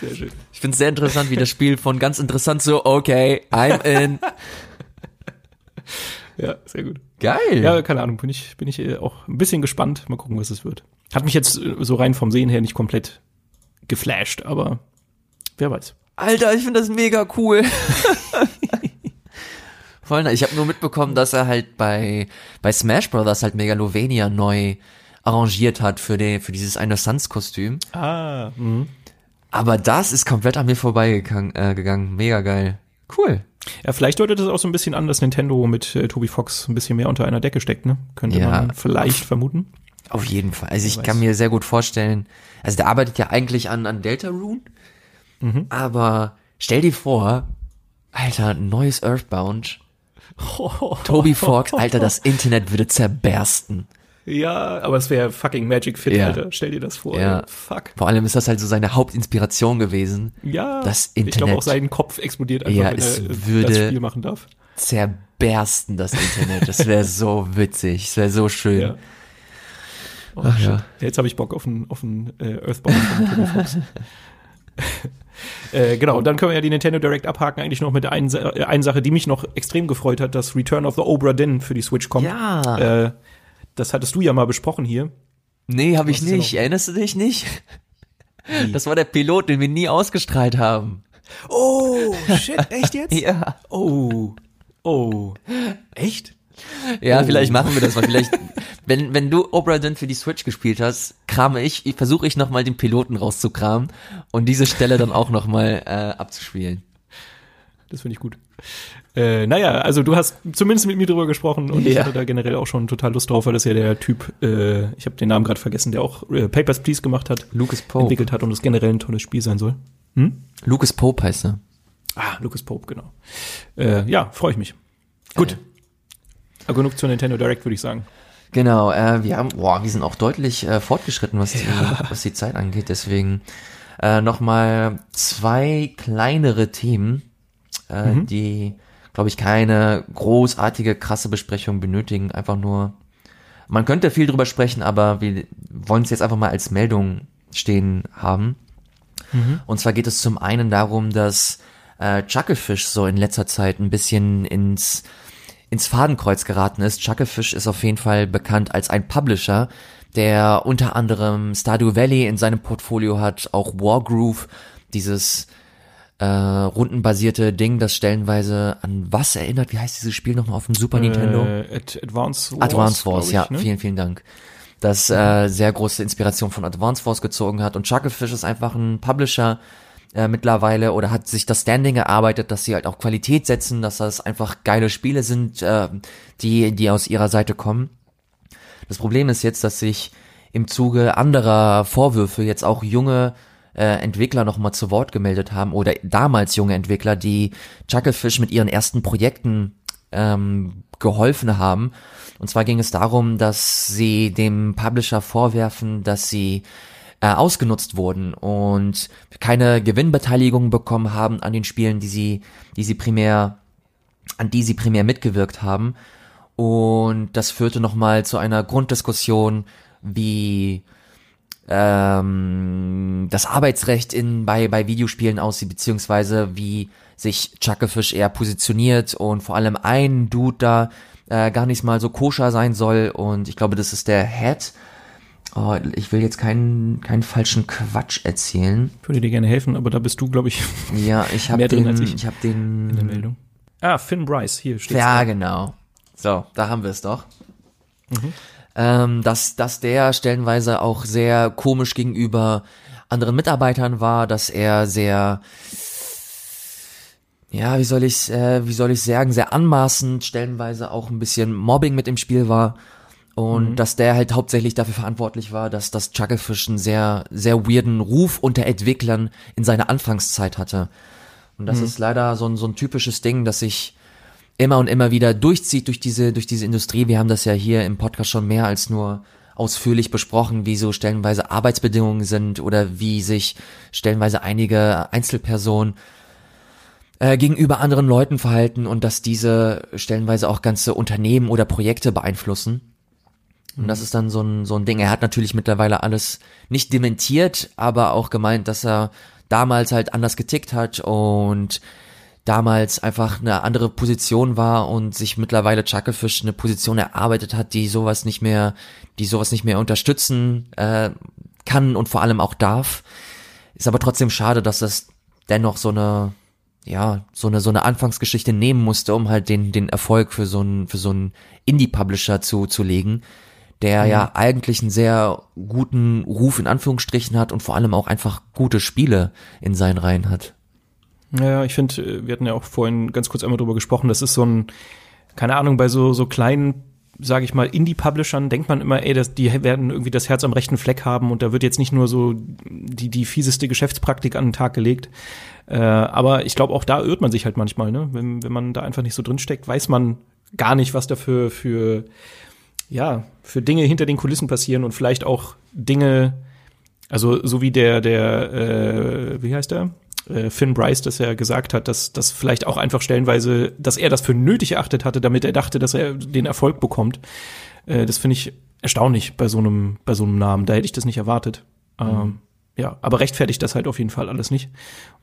Sehr schön. Ich finde es sehr interessant, wie das Spiel von ganz interessant so, okay, I'm in. Ja, sehr gut. Geil. Ja, keine Ahnung, bin ich, bin ich äh, auch ein bisschen gespannt. Mal gucken, was es wird. Hat mich jetzt äh, so rein vom Sehen her nicht komplett geflasht, aber wer weiß. Alter, ich finde das mega cool. Voll, ich habe nur mitbekommen, dass er halt bei bei Smash Brothers halt Megalovania neu arrangiert hat für den für dieses eine Suns Kostüm. Ah, mhm. Aber das ist komplett an mir vorbeigegangen, äh, gegangen. Mega geil. Cool. Ja, vielleicht deutet es auch so ein bisschen an, dass Nintendo mit äh, Toby Fox ein bisschen mehr unter einer Decke steckt, ne? Könnte Ja. man vielleicht vermuten. Auf jeden Fall. Also ich kann mir sehr gut vorstellen, also der arbeitet ja eigentlich an, an Deltarune, Mhm. aber stell dir vor, Alter, neues Earthbound, Toby Fox, Alter, das Internet würde zerbersten. Ja, aber es wäre fucking Magic Fit, Ja. Alter. Stell dir das vor. Ja. ey. Fuck. Vor allem ist das halt so seine Hauptinspiration gewesen. Ja. Das Ich glaube Internet. auch sein Kopf explodiert einfach, Ja, wenn er äh, würde- das Spiel machen darf. Zerbersten das Internet. Das wäre so witzig, das wäre so schön. Ja. Oh, Ach ja. Jetzt habe ich Bock auf einen auf einen, äh, Earthbound von äh, genau, und dann können wir ja die Nintendo Direct abhaken, eigentlich noch mit der einen, äh, einen Sache, die mich noch extrem gefreut hat, dass Return of the Obra Dinn für die Switch kommt. Ja. Äh, das hattest du ja mal besprochen hier. Nee, habe ich nicht. noch? Erinnerst du dich nicht? Das war der Pilot, den wir nie ausgestrahlt haben. Oh, shit, echt jetzt? Ja. Oh, oh, echt? Ja, Oh. vielleicht machen wir das mal. Vielleicht, wenn, wenn du Obra Dinn für die Switch gespielt hast, krame ich, versuche ich nochmal den Piloten rauszukramen und diese Stelle dann auch nochmal äh, abzuspielen. Das finde ich gut. Äh, naja, also du hast zumindest mit mir drüber gesprochen und ich Ja. hatte da generell auch schon total Lust drauf, weil das ja der Typ, äh, ich habe den Namen gerade vergessen, der auch äh, Papers, Please gemacht hat, Lucas Pope. entwickelt hat und das generell ein tolles Spiel sein soll. Hm? Lucas Pope heißt er. Ah, Lucas Pope, genau. Äh, ja, freue ich mich. Gut. Aber genug zur Nintendo Direct, würde ich sagen. Genau, äh, wir haben, boah, wir sind auch deutlich äh, fortgeschritten, was die, was die Zeit angeht. Deswegen äh, nochmal zwei kleinere Themen, äh, die, glaube ich, keine großartige, krasse Besprechung benötigen. Einfach nur, man könnte viel drüber sprechen, aber wir wollen es jetzt einfach mal als Meldung stehen haben. Und zwar geht es zum einen darum, dass äh, Chucklefish so in letzter Zeit ein bisschen ins ins Fadenkreuz geraten ist. Chucklefish ist auf jeden Fall bekannt als ein Publisher, der unter anderem Stardew Valley in seinem Portfolio hat, auch Wargroove, dieses äh, rundenbasierte Ding, das stellenweise an was erinnert? Wie heißt dieses Spiel nochmal auf dem Super Nintendo? Äh, Ad Advance Wars. Advance Wars, glaub ja, ich, ne? vielen, vielen Dank. Das äh, sehr große Inspiration von Advance Wars gezogen hat. Und Chucklefish ist einfach ein Publisher äh, mittlerweile oder hat sich das Standing erarbeitet, dass sie halt auch Qualität setzen, dass das einfach geile Spiele sind, äh, die, die aus ihrer Seite kommen. Das Problem ist jetzt, dass sich im Zuge anderer Vorwürfe jetzt auch junge äh, Entwickler nochmal zu Wort gemeldet haben oder damals junge Entwickler, die Chucklefish mit ihren ersten Projekten ähm, geholfen haben. Und zwar ging es darum, dass sie dem Publisher vorwerfen, dass sie äh, ausgenutzt wurden und keine Gewinnbeteiligung bekommen haben an den Spielen, die sie, die sie primär, an die sie primär mitgewirkt haben. Und das führte nochmal zu einer Grunddiskussion, wie ähm, das Arbeitsrecht in bei bei Videospielen aussieht beziehungsweise wie sich Chucklefish eher positioniert und vor allem ein Dude da äh, gar nicht mal so koscher sein soll und ich glaube das ist der Head oh, ich will jetzt keinen keinen falschen Quatsch erzählen Ich würde dir gerne helfen, aber da bist du, glaube ich, ja ich habe Mehr drin den als ich. ich habe den in der Meldung. Ah, Finn Bryce, hier steht Ja, genau. So, da haben wir es doch. Ähm, dass, dass der stellenweise auch sehr komisch gegenüber anderen Mitarbeitern war, dass er sehr, ja, wie soll ich, äh, wie soll ich sagen, sehr anmaßend, stellenweise auch ein bisschen Mobbing mit im Spiel war. Und dass der halt hauptsächlich dafür verantwortlich war, dass das Chucklefish einen sehr, sehr weirden Ruf unter Entwicklern in seiner Anfangszeit hatte. Und das ist leider so ein, so ein typisches Ding, dass sich immer und immer wieder durchzieht durch diese, durch diese Industrie. Wir haben das ja hier im Podcast schon mehr als nur ausführlich besprochen, wie so stellenweise Arbeitsbedingungen sind oder wie sich stellenweise einige Einzelpersonen äh, gegenüber anderen Leuten verhalten und dass diese stellenweise auch ganze Unternehmen oder Projekte beeinflussen. Und das ist dann so ein, so ein Ding. Er hat natürlich mittlerweile alles nicht dementiert, aber auch gemeint, dass er damals halt anders getickt hat und damals einfach eine andere Position war und sich mittlerweile Chucklefish eine Position erarbeitet hat, die sowas nicht mehr, die sowas nicht mehr unterstützen äh, kann und vor allem auch darf. Ist aber trotzdem schade, dass das dennoch so eine ja, so eine, so eine Anfangsgeschichte nehmen musste, um halt den, den Erfolg für so einen, für so einen Indie-Publisher zu, zu legen, der ja eigentlich einen sehr guten Ruf in Anführungsstrichen hat und vor allem auch einfach gute Spiele in seinen Reihen hat. Ja, ich finde, wir hatten ja auch vorhin ganz kurz einmal drüber gesprochen, das ist so ein, keine Ahnung, bei so, so kleinen sage ich mal, Indie-Publishern denkt man immer, ey, das, die werden irgendwie das Herz am rechten Fleck haben und da wird jetzt nicht nur so die, die fieseste Geschäftspraktik an den Tag gelegt. Äh, aber ich glaube, auch da irrt man sich halt manchmal, ne? Wenn, wenn man da einfach nicht so drinsteckt, weiß man gar nicht, was dafür für, ja, für Dinge hinter den Kulissen passieren und vielleicht auch Dinge, also so wie der, der, äh, wie heißt der? Äh, Finn Bryce das ja gesagt hat, dass das vielleicht auch einfach stellenweise, dass er das für nötig erachtet hatte, damit er dachte, dass er den Erfolg bekommt. Äh, das finde ich erstaunlich bei so einem bei so einem Namen. Da hätte ich das nicht erwartet. Mhm. Ähm, ja, aber rechtfertigt das halt auf jeden Fall alles nicht.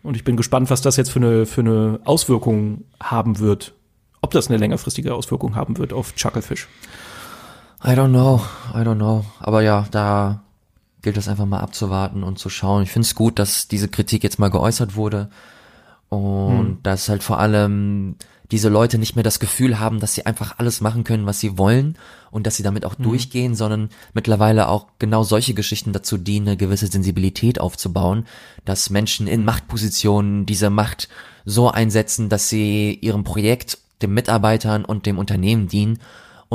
Und ich bin gespannt, was das jetzt für eine für eine Auswirkung haben wird. Ob das eine längerfristige Auswirkung haben wird auf Chucklefish. I don't know, I don't know. Aber ja, da gilt es einfach mal abzuwarten und zu schauen. Ich finde es gut, dass diese Kritik jetzt mal geäußert wurde und hm. dass halt vor allem diese Leute nicht mehr das Gefühl haben, dass sie einfach alles machen können, was sie wollen und dass sie damit auch mhm. durchgehen, sondern mittlerweile auch genau solche Geschichten dazu dienen, eine gewisse Sensibilität aufzubauen, dass Menschen in Machtpositionen diese Macht so einsetzen, dass sie ihrem Projekt, den Mitarbeitern und dem Unternehmen dienen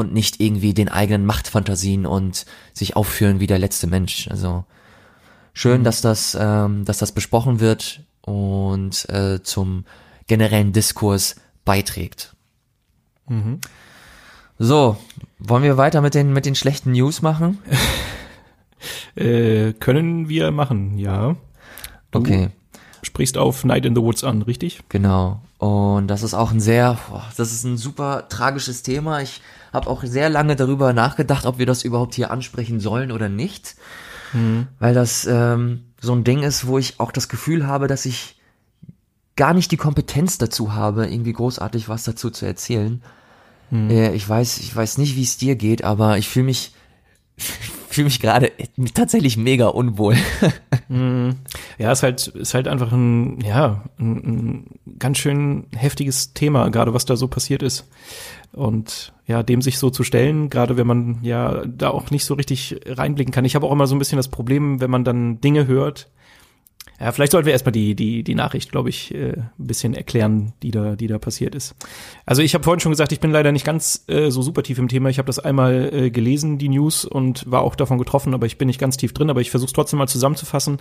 und nicht irgendwie den eigenen Machtfantasien und sich aufführen wie der letzte Mensch. Also schön, mhm. dass das, ähm, dass das besprochen wird und äh, zum generellen Diskurs beiträgt. Mhm. So, wollen wir weiter mit den mit den schlechten News machen? äh, können wir machen, ja. Du okay. Sprichst auf Night in the Woods an, richtig? Genau. Und das ist auch ein sehr, das ist ein super tragisches Thema. Ich habe auch sehr lange darüber nachgedacht, ob wir das überhaupt hier ansprechen sollen oder nicht. Mhm. Weil das ähm, so ein Ding ist, wo ich auch das Gefühl habe, dass ich gar nicht die Kompetenz dazu habe, irgendwie großartig was dazu zu erzählen. Mhm. Äh, ich weiß, ich weiß nicht, wie es dir geht, aber ich fühle mich fühle mich gerade tatsächlich mega unwohl. Mhm. ja, ist halt, ist halt einfach ein, ja, ein, ein ganz schön heftiges Thema, gerade was da so passiert ist. Und ja, dem sich so zu stellen, gerade wenn man ja da auch nicht so richtig reinblicken kann. Ich habe auch immer so ein bisschen das Problem, wenn man dann Dinge hört. Ja, vielleicht sollten wir erstmal die, die, die Nachricht, glaube ich, äh, ein bisschen erklären, die da, die da passiert ist. Also ich habe vorhin schon gesagt, ich bin leider nicht ganz äh, so super tief im Thema. Ich habe das einmal äh, gelesen, die News, und war auch davon getroffen, aber ich bin nicht ganz tief drin, aber ich versuche trotzdem mal zusammenzufassen.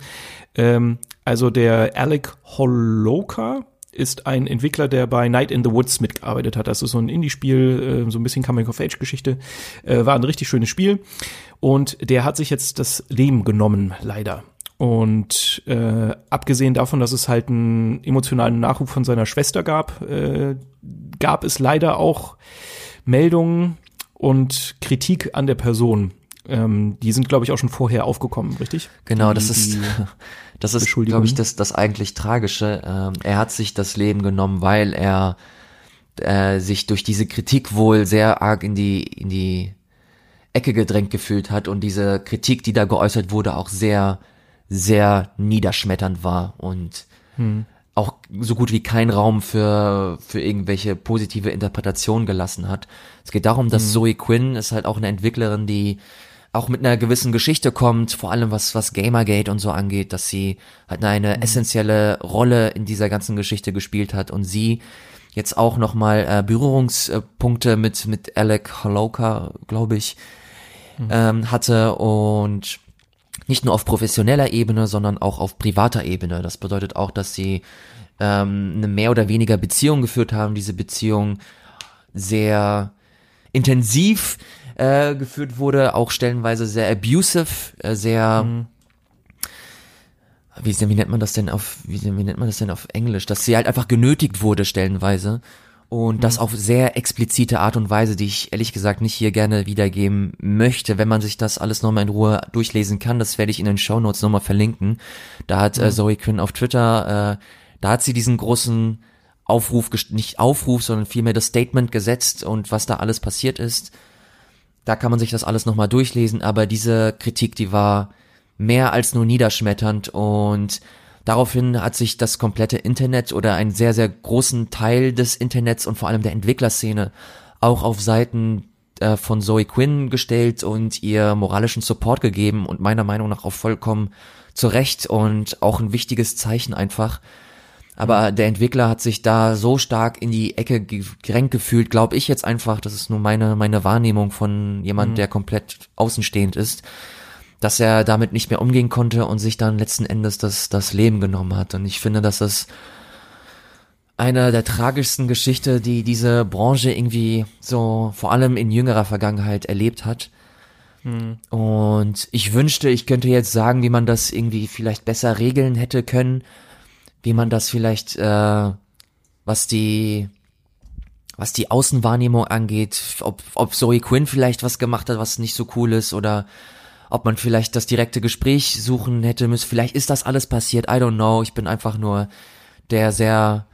Ähm, also der Alec Holoka, ist ein Entwickler, der bei Night in the Woods mitgearbeitet hat. Das ist so ein Indie-Spiel, äh, so ein bisschen Coming-of-Age-Geschichte. Äh, war ein richtig schönes Spiel. Und der hat sich jetzt das Leben genommen, leider. Und äh, abgesehen davon, dass es halt einen emotionalen Nachruf von seiner Schwester gab, äh, gab es leider auch Meldungen und Kritik an der Person. Ähm, die sind, glaube ich, auch schon vorher aufgekommen, richtig? Genau, die, das ist, das ist, glaube ich, das, das eigentlich Tragische. Ähm, er hat sich das Leben genommen, weil er äh, sich durch diese Kritik wohl sehr arg in die, in die Ecke gedrängt gefühlt hat und diese Kritik, die da geäußert wurde, auch sehr, sehr niederschmetternd war und hm. auch so gut wie kein Raum für, für irgendwelche positive Interpretationen gelassen hat. Es geht darum, dass hm. Zoe Quinn ist halt auch eine Entwicklerin, die auch mit einer gewissen Geschichte kommt, vor allem was, was Gamergate und so angeht, dass sie halt eine mhm. essentielle Rolle in dieser ganzen Geschichte gespielt hat und sie jetzt auch nochmal äh, Berührungspunkte mit, mit Alec Holoka, glaube ich, mhm. ähm, hatte und nicht nur auf professioneller Ebene, sondern auch auf privater Ebene. Das bedeutet auch, dass sie ähm, eine mehr oder weniger Beziehung geführt haben, diese Beziehung sehr intensiv äh, geführt wurde, auch stellenweise sehr abusive, äh, sehr mhm. wie, wie nennt man das denn auf wie, wie nennt man das denn auf Englisch, dass sie halt einfach genötigt wurde stellenweise und mhm. das auf sehr explizite Art und Weise, die ich ehrlich gesagt nicht hier gerne wiedergeben möchte. Wenn man sich das alles nochmal in Ruhe durchlesen kann, das werde ich in den Show Notes nochmal verlinken. Da hat äh, mhm. äh, Zoe Quinn auf Twitter, äh, da hat sie diesen großen Aufruf, nicht Aufruf, sondern vielmehr das Statement gesetzt und was da alles passiert ist. Da kann man sich das alles nochmal durchlesen, aber diese Kritik, die war mehr als nur niederschmetternd und daraufhin hat sich das komplette Internet oder einen sehr, sehr großen Teil des Internets und vor allem der Entwicklerszene auch auf Seiten äh, von Zoe Quinn gestellt und ihr moralischen Support gegeben und meiner Meinung nach auch vollkommen zurecht und auch ein wichtiges Zeichen einfach. Aber der Entwickler hat sich da so stark in die Ecke gedrängt gefühlt, glaube ich jetzt einfach, das ist nur meine, meine Wahrnehmung von jemand, mhm. der komplett außenstehend ist, dass er damit nicht mehr umgehen konnte und sich dann letzten Endes das, das Leben genommen hat. Und ich finde, dass das eine der tragischsten Geschichte, die diese Branche irgendwie so vor allem in jüngerer Vergangenheit erlebt hat. Hm. Und ich wünschte, ich könnte jetzt sagen, wie man das irgendwie vielleicht besser regeln hätte können wie man das vielleicht, äh, was die, was die Außenwahrnehmung angeht, ob, ob Zoe Quinn vielleicht was gemacht hat, was nicht so cool ist oder ob man vielleicht das direkte Gespräch suchen hätte müssen. Vielleicht ist das alles passiert, I don't know. Ich bin einfach nur der sehr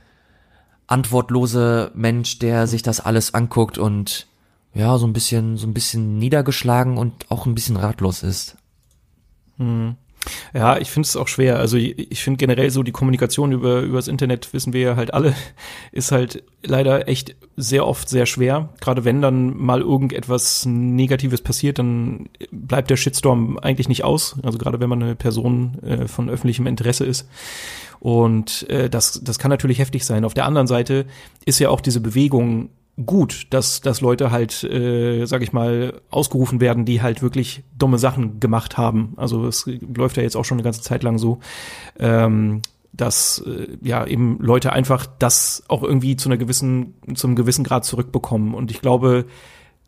antwortlose Mensch, der sich das alles anguckt und ja, so ein bisschen, so ein bisschen niedergeschlagen und auch ein bisschen ratlos ist. Hm. Ja, ich finde es auch schwer. Also ich, finde generell so die Kommunikation über übers Internet wissen wir ja halt alle ist halt leider echt sehr oft sehr schwer. Gerade wenn dann mal irgendetwas Negatives passiert, dann bleibt der Shitstorm eigentlich nicht aus. Also gerade wenn man eine Person äh, von öffentlichem Interesse ist. Und äh, das das kann natürlich heftig sein. Auf der anderen Seite ist ja auch diese Bewegung gut, dass, dass Leute halt, äh, sag ich mal, ausgerufen werden, die halt wirklich dumme Sachen gemacht haben. Also es läuft ja jetzt auch schon eine ganze Zeit lang so, ähm, dass äh, ja eben Leute einfach das auch irgendwie zu einer gewissen, zum gewissen Grad zurückbekommen. Und ich glaube,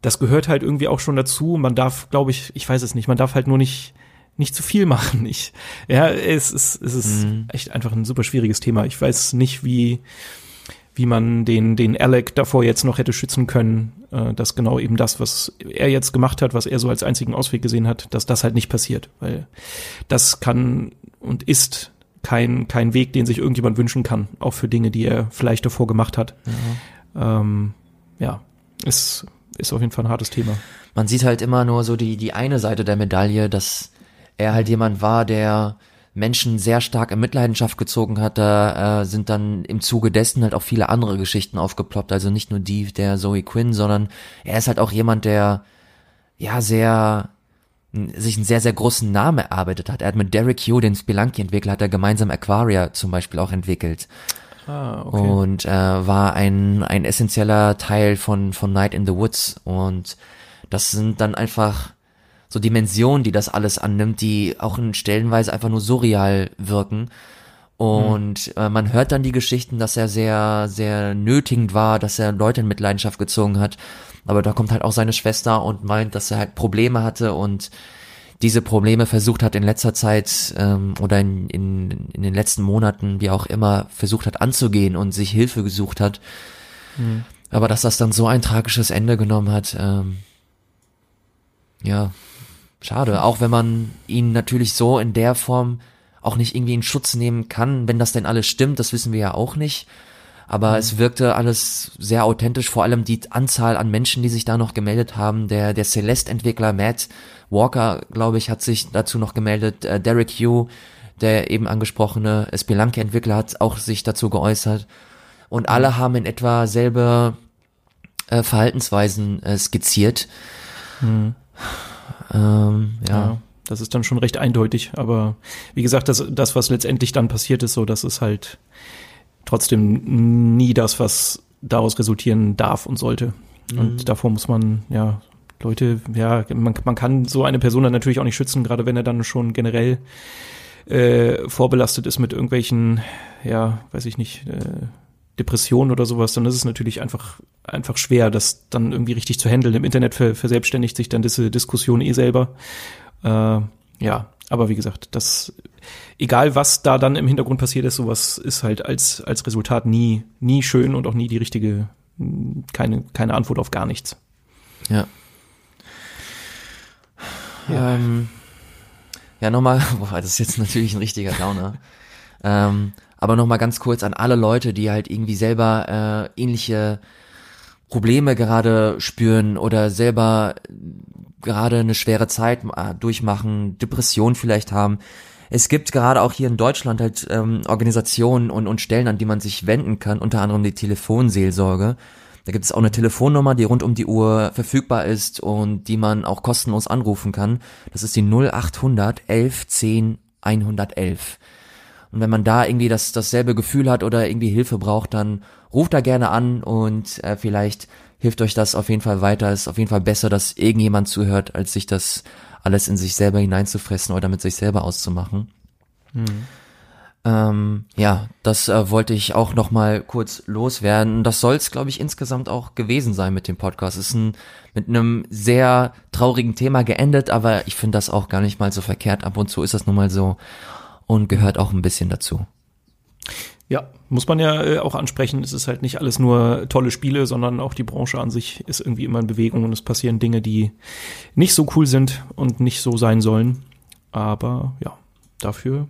das gehört halt irgendwie auch schon dazu. Man darf, glaube ich, ich weiß es nicht, man darf halt nur nicht nicht zu viel machen. Ich, ja, es ist, es ist mhm. echt einfach ein super schwieriges Thema. Ich weiß nicht, wie wie man den, den Alec davor jetzt noch hätte schützen können, äh, dass genau eben das, was er jetzt gemacht hat, was er so als einzigen Ausweg gesehen hat, dass das halt nicht passiert. Weil das kann und ist kein, kein Weg, den sich irgendjemand wünschen kann, auch für Dinge, die er vielleicht davor gemacht hat. Ja, ähm, ja ist, ist auf jeden Fall ein hartes Thema. Man sieht halt immer nur so die, die eine Seite der Medaille, dass er halt jemand war, der Menschen sehr stark in Mitleidenschaft gezogen hat, da äh, sind dann im Zuge dessen halt auch viele andere Geschichten aufgeploppt. Also nicht nur die der Zoe Quinn, sondern er ist halt auch jemand, der ja sehr sich einen sehr, sehr großen Namen erarbeitet hat. Er hat mit Derek Hugh, den Spelunky-Entwickler, hat er gemeinsam Aquaria zum Beispiel auch entwickelt. Ah, okay. Und äh, war ein, ein essentieller Teil von, von Night in the Woods. Und das sind dann einfach so Dimensionen, die das alles annimmt, die auch in Stellenweise einfach nur surreal wirken. Und mhm. äh, man hört dann die Geschichten, dass er sehr, sehr nötigend war, dass er Leute in Mitleidenschaft gezogen hat. Aber da kommt halt auch seine Schwester und meint, dass er halt Probleme hatte und diese Probleme versucht hat in letzter Zeit ähm, oder in, in, in den letzten Monaten, wie auch immer, versucht hat anzugehen und sich Hilfe gesucht hat. Mhm. Aber dass das dann so ein tragisches Ende genommen hat, ähm, ja, Schade, auch wenn man ihn natürlich so in der Form auch nicht irgendwie in Schutz nehmen kann, wenn das denn alles stimmt, das wissen wir ja auch nicht. Aber mhm. es wirkte alles sehr authentisch, vor allem die Anzahl an Menschen, die sich da noch gemeldet haben. Der, der Celeste-Entwickler Matt Walker, glaube ich, hat sich dazu noch gemeldet. Äh, Derek Hugh, der eben angesprochene Spelunky-Entwickler, hat auch sich dazu geäußert. Und mhm. alle haben in etwa selbe äh, Verhaltensweisen äh, skizziert. Mhm. Ähm, ja. ja. Das ist dann schon recht eindeutig, aber wie gesagt, das, das, was letztendlich dann passiert ist, so, das ist halt trotzdem nie das, was daraus resultieren darf und sollte. Mhm. Und davor muss man, ja, Leute, ja, man, man kann so eine Person dann natürlich auch nicht schützen, gerade wenn er dann schon generell äh, vorbelastet ist mit irgendwelchen, ja, weiß ich nicht, äh, Depressionen oder sowas, dann ist es natürlich einfach, einfach schwer, das dann irgendwie richtig zu handeln. Im Internet ver, verselbstständigt sich dann diese Diskussion eh selber. Äh, ja, aber wie gesagt, das, egal was da dann im Hintergrund passiert ist, sowas ist halt als, als Resultat nie, nie schön und auch nie die richtige, keine, keine Antwort auf gar nichts. Ja. Ja, ähm, ja nochmal, das ist jetzt natürlich ein richtiger Downer. ähm, aber nochmal ganz kurz an alle Leute, die halt irgendwie selber äh, ähnliche Probleme gerade spüren oder selber gerade eine schwere Zeit äh, durchmachen, Depression vielleicht haben. Es gibt gerade auch hier in Deutschland halt ähm, Organisationen und, und Stellen, an die man sich wenden kann, unter anderem die Telefonseelsorge. Da gibt es auch eine Telefonnummer, die rund um die Uhr verfügbar ist und die man auch kostenlos anrufen kann. Das ist die 0800 11 10 111. Und wenn man da irgendwie das, dasselbe Gefühl hat oder irgendwie Hilfe braucht, dann ruft da gerne an und äh, vielleicht hilft euch das auf jeden Fall weiter. Es ist auf jeden Fall besser, dass irgendjemand zuhört, als sich das alles in sich selber hineinzufressen oder mit sich selber auszumachen. Hm. Ähm, ja, das äh, wollte ich auch noch mal kurz loswerden. Das soll es, glaube ich, insgesamt auch gewesen sein mit dem Podcast. Es ist ein, mit einem sehr traurigen Thema geendet, aber ich finde das auch gar nicht mal so verkehrt. Ab und zu ist das nun mal so und gehört auch ein bisschen dazu. Ja, muss man ja äh, auch ansprechen. Es ist halt nicht alles nur tolle Spiele, sondern auch die Branche an sich ist irgendwie immer in Bewegung und es passieren Dinge, die nicht so cool sind und nicht so sein sollen. Aber ja, dafür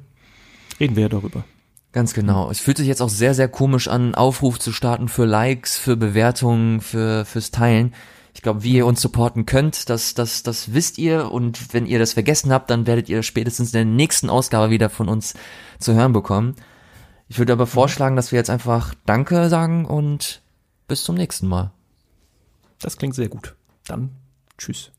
reden wir ja darüber. Ganz genau. Es fühlt sich jetzt auch sehr, sehr komisch an, Aufruf zu starten für Likes, für Bewertungen, für, fürs Teilen. Ich glaube, wie ihr uns supporten könnt, das, das, das wisst ihr. Und wenn ihr das vergessen habt, dann werdet ihr spätestens in der nächsten Ausgabe wieder von uns zu hören bekommen. Ich würde aber vorschlagen, dass wir jetzt einfach Danke sagen und bis zum nächsten Mal. Das klingt sehr gut. Dann tschüss.